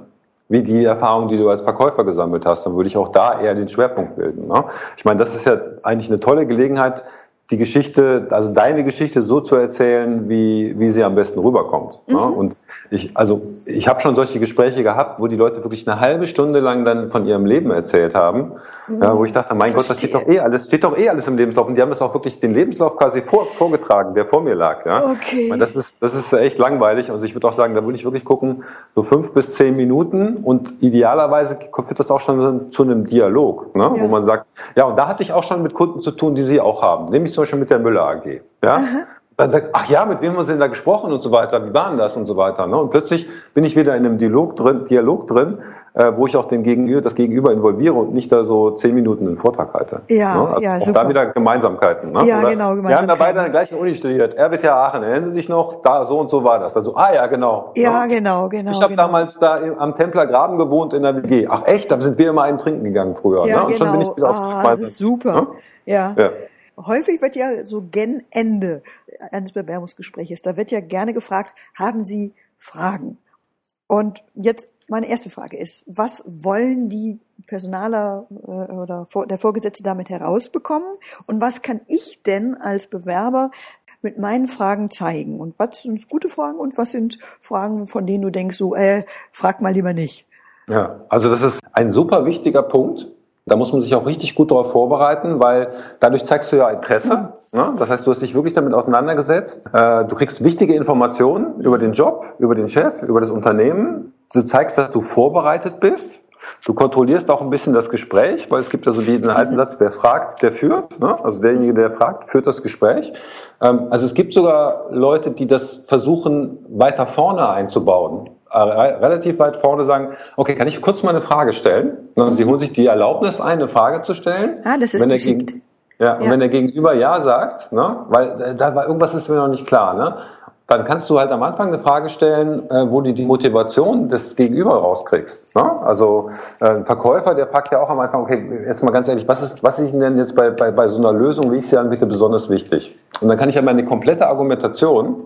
wie die Erfahrung, die du als Verkäufer gesammelt hast, dann würde ich auch da eher den Schwerpunkt bilden. Ne? Ich meine, das ist ja eigentlich eine tolle Gelegenheit, die Geschichte, also deine Geschichte so zu erzählen, wie, wie sie am besten rüberkommt. Ne? Mhm. Ne? Und ich, also ich habe schon solche Gespräche gehabt, wo die Leute wirklich eine halbe Stunde lang dann von ihrem Leben erzählt haben, mhm. ja, wo ich dachte, mein Verstehe. Gott, das steht doch eh alles, steht doch eh alles im Lebenslauf. Und die haben das auch wirklich den Lebenslauf quasi vor, vorgetragen, der vor mir lag. Ja? Okay. Und das ist, das ist echt langweilig. Also ich würde auch sagen, da würde ich wirklich gucken, so fünf bis zehn Minuten und idealerweise führt das auch schon zu einem Dialog, ne? Ja. wo man sagt, ja, und da hatte ich auch schon mit Kunden zu tun, die sie auch haben. Nämlich zum Beispiel mit der Müller AG. Ja? Aha dann sagt, ach ja, mit wem haben Sie denn da gesprochen und so weiter, wie war denn das und so weiter. Ne? Und plötzlich bin ich wieder in einem Dialog drin, Dialog drin äh, wo ich auch den Gegenüber, das Gegenüber involviere und nicht da so zehn Minuten einen Vortrag halte. Ja, ne? also ja, auch super. da wieder Gemeinsamkeiten. Ne? Ja, Oder genau, Gemeinsamkeiten. Wir haben da beide an der gleichen Uni studiert, RWTH Aachen, erinnern Sie sich noch? Da, so und so war das. Also, ah ja, genau. Ja, ne? genau, genau. Ich habe genau. damals da am Templer Graben gewohnt in der WG. Ach echt, da sind wir immer einen trinken gegangen früher. Ja, ne? Und genau. schon bin ich wieder aufs ah, das ist super. Ne? Ja. ja. Häufig wird ja so gen Ende eines Bewerbungsgesprächs, da wird ja gerne gefragt, haben Sie Fragen? Und jetzt meine erste Frage ist, was wollen die Personaler äh, oder der Vorgesetzte damit herausbekommen? Und was kann ich denn als Bewerber mit meinen Fragen zeigen? Und was sind gute Fragen und was sind Fragen, von denen du denkst, so, äh, frag mal lieber nicht? Ja, also das ist ein super wichtiger Punkt. Da muss man sich auch richtig gut darauf vorbereiten, weil dadurch zeigst du ja Interesse. Mhm. Ne? Das heißt, du hast dich wirklich damit auseinandergesetzt. Äh, du kriegst wichtige Informationen über den Job, über den Chef, über das Unternehmen. Du zeigst, dass du vorbereitet bist. Du kontrollierst auch ein bisschen das Gespräch, weil es gibt ja so den alten Satz, wer fragt, der führt. Ne? Also derjenige, der fragt, führt das Gespräch. Ähm, also es gibt sogar Leute, die das versuchen, weiter vorne einzubauen. Äh, relativ weit vorne sagen, okay, kann ich kurz mal eine Frage stellen? Und sie holen sich die Erlaubnis ein, eine Frage zu stellen. Ah, das ist wenn geschickt. ja, und ja. wenn der Gegenüber Ja sagt, ne, weil äh, da war irgendwas ist mir noch nicht klar, ne? dann kannst du halt am Anfang eine Frage stellen, äh, wo du die Motivation des Gegenüber rauskriegst. Ne? Also äh, ein Verkäufer, der fragt ja auch am Anfang, okay, jetzt mal ganz ehrlich, was ist, was ist denn jetzt bei, bei, bei so einer Lösung, wie ich sie anbiete, besonders wichtig? Und dann kann ich ja meine komplette Argumentation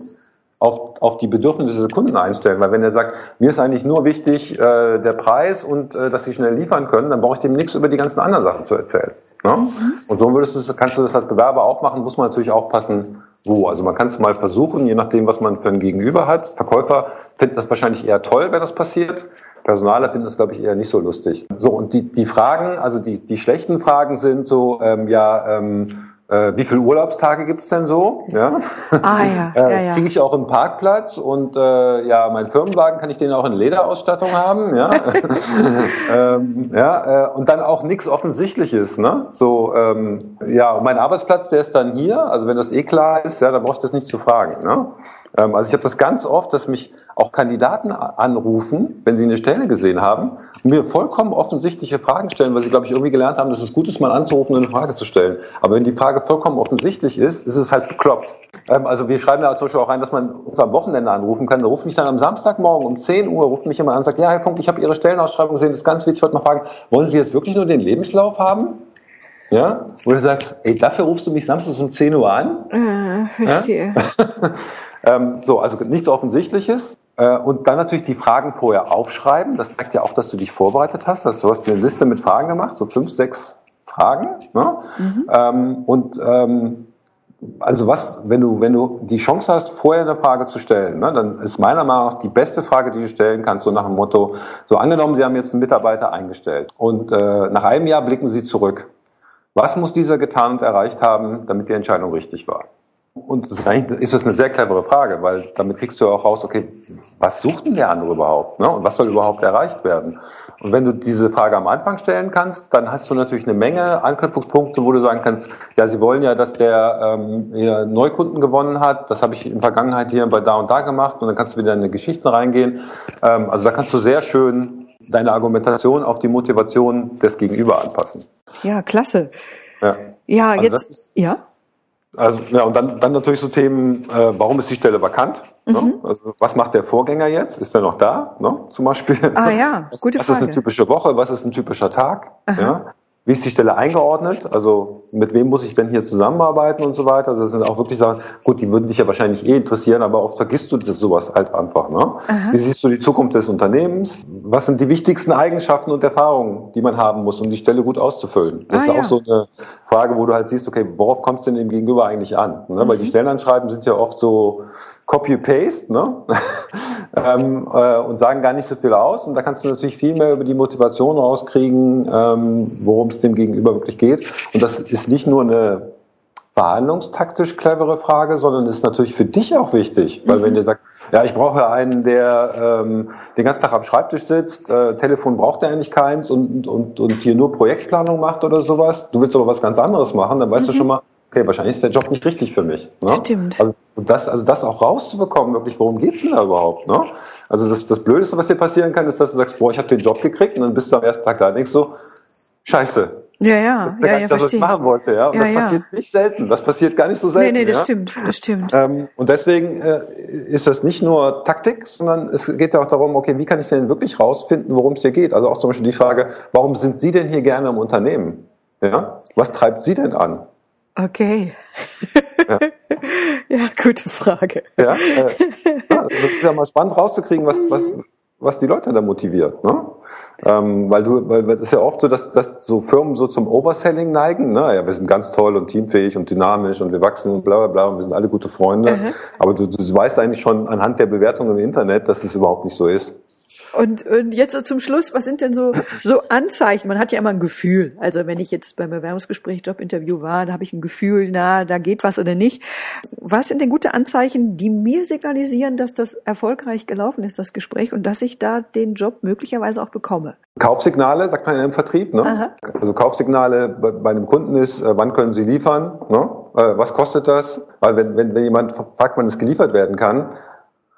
auf, auf die Bedürfnisse des Kunden einstellen. Weil wenn er sagt, mir ist eigentlich nur wichtig äh, der Preis und äh, dass sie schnell liefern können, dann brauche ich dem nichts über die ganzen anderen Sachen zu erzählen. Ne? Mhm. Und so würdest du, kannst du das als Bewerber auch machen, muss man natürlich aufpassen, wo. Also man kann es mal versuchen, je nachdem, was man für ein Gegenüber hat. Verkäufer finden das wahrscheinlich eher toll, wenn das passiert. Personaler finden das, glaube ich, eher nicht so lustig. So, und die, die Fragen, also die, die schlechten Fragen sind so, ähm, ja, ähm, äh, wie viele Urlaubstage gibt's denn so? Ja? Ah ja, äh, ja, ja. Kriege ich auch einen Parkplatz und äh, ja, mein Firmenwagen kann ich den auch in Lederausstattung haben, ja, ähm, ja äh, und dann auch nichts Offensichtliches, ne? So, ähm, ja, mein Arbeitsplatz, der ist dann hier, also wenn das eh klar ist, ja, dann brauche ich das nicht zu fragen, ne? Ähm, also ich habe das ganz oft, dass mich auch Kandidaten anrufen, wenn sie eine Stelle gesehen haben, und mir vollkommen offensichtliche Fragen stellen, weil sie, glaube ich, irgendwie gelernt haben, dass es gut ist, mal anzurufen und eine Frage zu stellen. Aber wenn die Frage vollkommen offensichtlich ist, ist es halt bekloppt. Ähm, also wir schreiben da zum Beispiel auch rein, dass man uns am Wochenende anrufen kann. Da ruft mich dann am Samstagmorgen um 10 Uhr, ruft mich jemand an und sagt, ja, Herr Funk, ich habe Ihre Stellenausschreibung gesehen, das ist ganz wichtig, ich wollte mal fragen, wollen Sie jetzt wirklich nur den Lebenslauf haben? Ja, wo du sagst, ey, dafür rufst du mich samstags um 10 Uhr an? Äh, verstehe. Ja? ähm, so, also nichts Offensichtliches. Äh, und dann natürlich die Fragen vorher aufschreiben. Das zeigt ja auch, dass du dich vorbereitet hast. Also du hast eine Liste mit Fragen gemacht, so fünf, sechs Fragen. Ne? Mhm. Ähm, und ähm, also was, wenn du, wenn du die Chance hast, vorher eine Frage zu stellen, ne, dann ist meiner Meinung nach die beste Frage, die du stellen kannst, so nach dem Motto, so angenommen, Sie haben jetzt einen Mitarbeiter eingestellt und äh, nach einem Jahr blicken Sie zurück. Was muss dieser getan und erreicht haben, damit die Entscheidung richtig war? Und das ist, das eine sehr clevere Frage, weil damit kriegst du auch raus, okay, was sucht denn der andere überhaupt? Ne? Und was soll überhaupt erreicht werden? Und wenn du diese Frage am Anfang stellen kannst, dann hast du natürlich eine Menge Anknüpfungspunkte, wo du sagen kannst, ja, sie wollen ja, dass der ähm, Neukunden gewonnen hat. Das habe ich in der Vergangenheit hier bei da und da gemacht. Und dann kannst du wieder in die Geschichten reingehen. Ähm, also da kannst du sehr schön deine Argumentation auf die Motivation des Gegenüber anpassen. Ja, klasse. Ja, ja also jetzt, ist, ja. Also, ja, und dann, dann natürlich so Themen, äh, warum ist die Stelle vakant? Ne? Mhm. Ne? Also, was macht der Vorgänger jetzt? Ist er noch da? Ne? Zum Beispiel. Ah ja, gute was, Frage. Was ist eine typische Woche? Was ist ein typischer Tag? Ja? Wie ist die Stelle eingeordnet? Also mit wem muss ich denn hier zusammenarbeiten und so weiter? Also das sind auch wirklich Sachen, gut, die würden dich ja wahrscheinlich eh interessieren, aber oft vergisst du das, sowas halt einfach. Ne? Wie siehst du die Zukunft des Unternehmens? Was sind die wichtigsten Eigenschaften und Erfahrungen, die man haben muss, um die Stelle gut auszufüllen? Das ah, ist ja. auch so eine Frage, wo du halt siehst, okay, worauf kommt es denn dem Gegenüber eigentlich an? Ne? Mhm. Weil die mhm. Stellenanschreiben sind ja oft so Copy-Paste, ne? ähm, äh, und sagen gar nicht so viel aus. Und da kannst du natürlich viel mehr über die Motivation rauskriegen, ähm, worum es dem Gegenüber wirklich geht. Und das ist nicht nur eine verhandlungstaktisch clevere Frage, sondern ist natürlich für dich auch wichtig, weil mhm. wenn dir sagt, ja, ich brauche einen, der ähm, den ganzen Tag am Schreibtisch sitzt, äh, Telefon braucht er eigentlich keins und, und, und hier nur Projektplanung macht oder sowas, du willst aber was ganz anderes machen, dann weißt mhm. du schon mal, okay, wahrscheinlich ist der Job nicht richtig für mich. Ne? Stimmt. Also das, also das auch rauszubekommen, wirklich, worum geht's denn da überhaupt? Ne? Also das, das Blödeste, was dir passieren kann, ist, dass du sagst, boah, ich habe den Job gekriegt und dann bist du am ersten Tag da und denkst so, scheiße. Ja, ja, das ist ja, ja, ja das, was ich machen wollte, ja. Und ja, das ja. passiert nicht selten. Das passiert gar nicht so selten. Nee, nee, das ja? stimmt, das stimmt. Ähm, und deswegen äh, ist das nicht nur Taktik, sondern es geht ja auch darum, okay, wie kann ich denn wirklich rausfinden, worum es hier geht? Also auch zum Beispiel die Frage, warum sind Sie denn hier gerne im Unternehmen? Ja? Was treibt Sie denn an? Okay. Ja, ja gute Frage. Ja, äh, also es ist ja mal spannend rauszukriegen, was, was, was die Leute da motiviert. Ne? Ähm, weil du, weil es ist ja oft so, dass, dass so Firmen so zum Overselling neigen. Ne? Ja, wir sind ganz toll und teamfähig und dynamisch und wir wachsen und bla bla bla und wir sind alle gute Freunde. Mhm. Aber du, du weißt eigentlich schon anhand der Bewertungen im Internet, dass es überhaupt nicht so ist. Und, und jetzt so zum Schluss, was sind denn so, so Anzeichen? Man hat ja immer ein Gefühl. Also wenn ich jetzt beim Bewerbungsgespräch, Jobinterview war, da habe ich ein Gefühl, na, da geht was oder nicht. Was sind denn gute Anzeichen, die mir signalisieren, dass das erfolgreich gelaufen ist, das Gespräch, und dass ich da den Job möglicherweise auch bekomme? Kaufsignale, sagt man im Vertrieb. Ne? Also Kaufsignale bei, einem Kunden ist, äh, wann können Sie liefern? Ne? Äh, was kostet das? Weil wenn, wenn, wenn jemand fragt, wann es geliefert werden kann,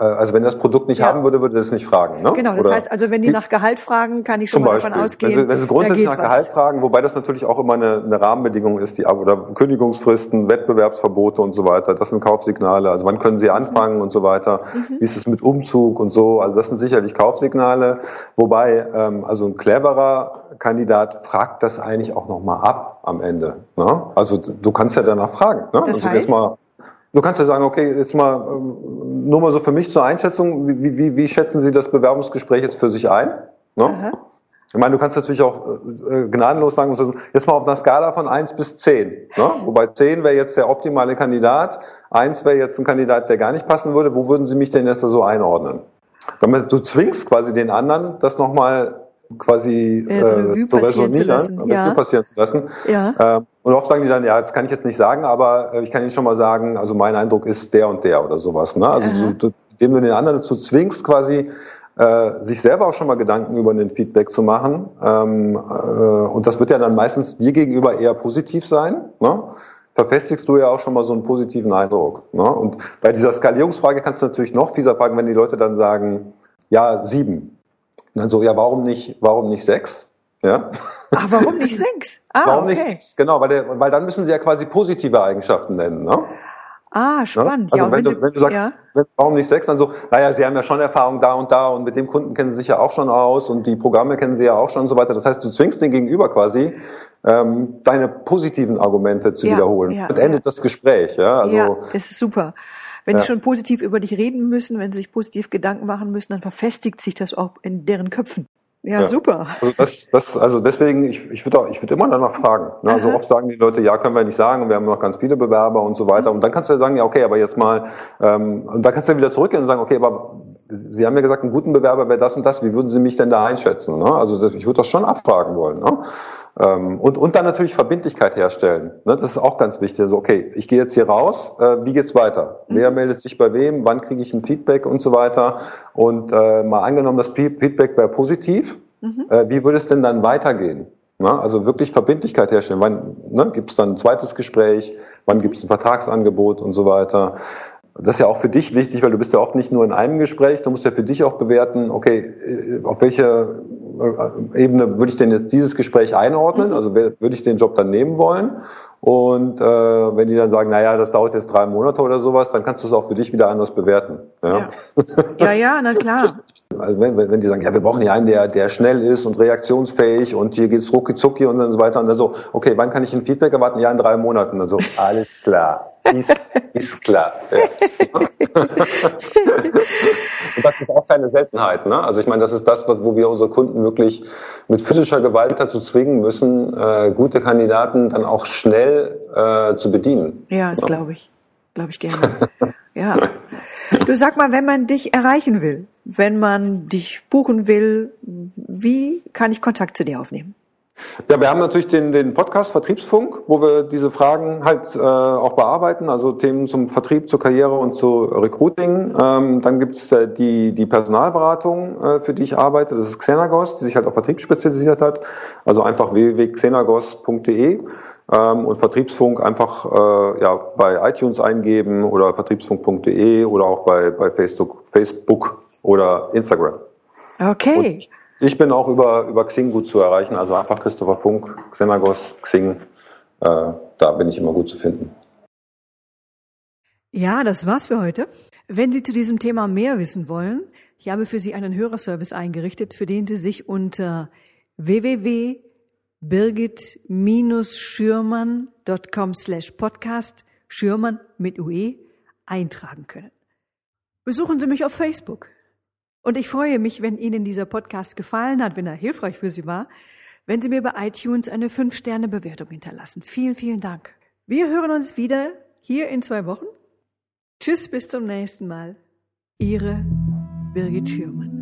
also wenn das Produkt nicht ja. haben würde, würde das nicht fragen. Ne? Genau, das Oder heißt also, wenn die nach Gehalt fragen, kann ich schon mal davon ausgehen. Wenn Sie, wenn Sie grundsätzlich nach was. Gehalt fragen, wobei das natürlich auch immer eine, eine Rahmenbedingung ist, die oder Kündigungsfristen, Wettbewerbsverbote und so weiter, das sind Kaufsignale. Also wann können Sie anfangen mhm. und so weiter? Mhm. Wie ist es mit Umzug und so? Also das sind sicherlich Kaufsignale. Wobei ähm, also ein cleverer Kandidat fragt das eigentlich auch nochmal ab am Ende. Ne? Also du kannst ja danach fragen. Ne? Das also heißt? Mal, du kannst ja sagen, okay, jetzt mal ähm, nur mal so für mich zur Einschätzung, wie, wie, wie schätzen Sie das Bewerbungsgespräch jetzt für sich ein? Ne? Ich meine, du kannst natürlich auch äh, gnadenlos sagen, jetzt mal auf einer Skala von eins bis zehn. Ne? Wobei zehn wäre jetzt der optimale Kandidat, eins wäre jetzt ein Kandidat, der gar nicht passen würde. Wo würden Sie mich denn jetzt so einordnen? Damit du zwingst quasi den anderen, das nochmal quasi äh, zu resonieren, ja. Revue passieren zu lassen. Ja. Ähm, und oft sagen die dann, ja, das kann ich jetzt nicht sagen, aber äh, ich kann Ihnen schon mal sagen, also mein Eindruck ist der und der oder sowas. Ne? Also so, indem du den anderen dazu zwingst, quasi äh, sich selber auch schon mal Gedanken über ein Feedback zu machen. Ähm, äh, und das wird ja dann meistens dir gegenüber eher positiv sein. Ne? verfestigst du ja auch schon mal so einen positiven Eindruck. Ne? Und bei dieser Skalierungsfrage kannst du natürlich noch fieser fragen, wenn die Leute dann sagen, ja, sieben. Und dann so, ja, warum nicht, warum nicht sechs? Ja. Ach, warum nicht sechs? Ah, warum okay. nicht sechs? Genau, weil, der, weil dann müssen sie ja quasi positive Eigenschaften nennen. Ne? Ah, spannend. Also ja, wenn, wenn, du, wenn du sagst, ja. warum nicht sechs, dann so, naja, Sie haben ja schon Erfahrung da und da und mit dem Kunden kennen Sie sich ja auch schon aus und die Programme kennen Sie ja auch schon und so weiter. Das heißt, du zwingst den Gegenüber quasi, ähm, deine positiven Argumente zu ja, wiederholen. Ja, und endet das Gespräch. Ja, also, ja, das ist super. Wenn ja. die schon positiv über dich reden müssen, wenn sie sich positiv Gedanken machen müssen, dann verfestigt sich das auch in deren Köpfen. Ja, ja, super. Also, das, das, also deswegen, ich, ich würde ich würd immer danach fragen. Ne? Also oft sagen die Leute, ja, können wir nicht sagen, wir haben noch ganz viele Bewerber und so weiter. Mhm. Und dann kannst du ja sagen, ja, okay, aber jetzt mal, ähm, und dann kannst du ja wieder zurückgehen und sagen, okay, aber Sie haben ja gesagt, einen guten Bewerber wäre das und das, wie würden Sie mich denn da einschätzen? Ne? Also das, ich würde das schon abfragen wollen. Ne? Ähm, und, und dann natürlich Verbindlichkeit herstellen. Ne? Das ist auch ganz wichtig. Also okay, ich gehe jetzt hier raus, äh, wie geht's weiter? Mhm. Wer meldet sich bei wem? Wann kriege ich ein Feedback und so weiter? Und äh, mal angenommen, das Feedback wäre positiv, mhm. äh, wie würde es denn dann weitergehen? Ne? Also wirklich Verbindlichkeit herstellen. Wann ne, gibt es dann ein zweites Gespräch? Wann gibt es ein Vertragsangebot und so weiter? Das ist ja auch für dich wichtig, weil du bist ja oft nicht nur in einem Gespräch, du musst ja für dich auch bewerten, okay, äh, auf welcher äh, Ebene würde ich denn jetzt dieses Gespräch einordnen? Mhm. Also würde ich den Job dann nehmen wollen? Und äh, wenn die dann sagen, naja, das dauert jetzt drei Monate oder sowas, dann kannst du es auch für dich wieder anders bewerten. Ja, ja, ja, ja na klar. Also wenn, wenn die sagen, ja, wir brauchen hier einen, der, der schnell ist und reaktionsfähig und hier geht's rucki zucki und dann so weiter und dann so, okay, wann kann ich ein Feedback erwarten? Ja, in drei Monaten. Und so, alles klar. Ist, ist klar. Und das ist auch keine Seltenheit. Ne? Also ich meine, das ist das, wo wir unsere Kunden wirklich mit physischer Gewalt dazu zwingen müssen, äh, gute Kandidaten dann auch schnell äh, zu bedienen. Ja, das ja. glaube ich. Glaube ich gerne. ja. Du sag mal, wenn man dich erreichen will, wenn man dich buchen will, wie kann ich Kontakt zu dir aufnehmen? Ja, wir haben natürlich den, den Podcast Vertriebsfunk, wo wir diese Fragen halt äh, auch bearbeiten, also Themen zum Vertrieb, zur Karriere und zu Recruiting. Ähm, dann gibt es äh, die, die Personalberatung, äh, für die ich arbeite, das ist Xenagos, die sich halt auf Vertrieb spezialisiert hat. Also einfach www.xenagos.de ähm, und Vertriebsfunk einfach äh, ja, bei iTunes eingeben oder vertriebsfunk.de oder auch bei, bei Facebook, Facebook oder Instagram. Okay. Und ich bin auch über, über Xing gut zu erreichen, also einfach Christopher Funk, Xenagos, Xing, äh, da bin ich immer gut zu finden. Ja, das war's für heute. Wenn Sie zu diesem Thema mehr wissen wollen, ich habe für Sie einen Hörerservice eingerichtet, für den Sie sich unter www.birgit-schürmann.com slash podcast Schürmann mit UE eintragen können. Besuchen Sie mich auf Facebook. Und ich freue mich, wenn Ihnen dieser Podcast gefallen hat, wenn er hilfreich für Sie war, wenn Sie mir bei iTunes eine 5-Sterne-Bewertung hinterlassen. Vielen, vielen Dank. Wir hören uns wieder hier in zwei Wochen. Tschüss, bis zum nächsten Mal. Ihre Birgit Schürmann.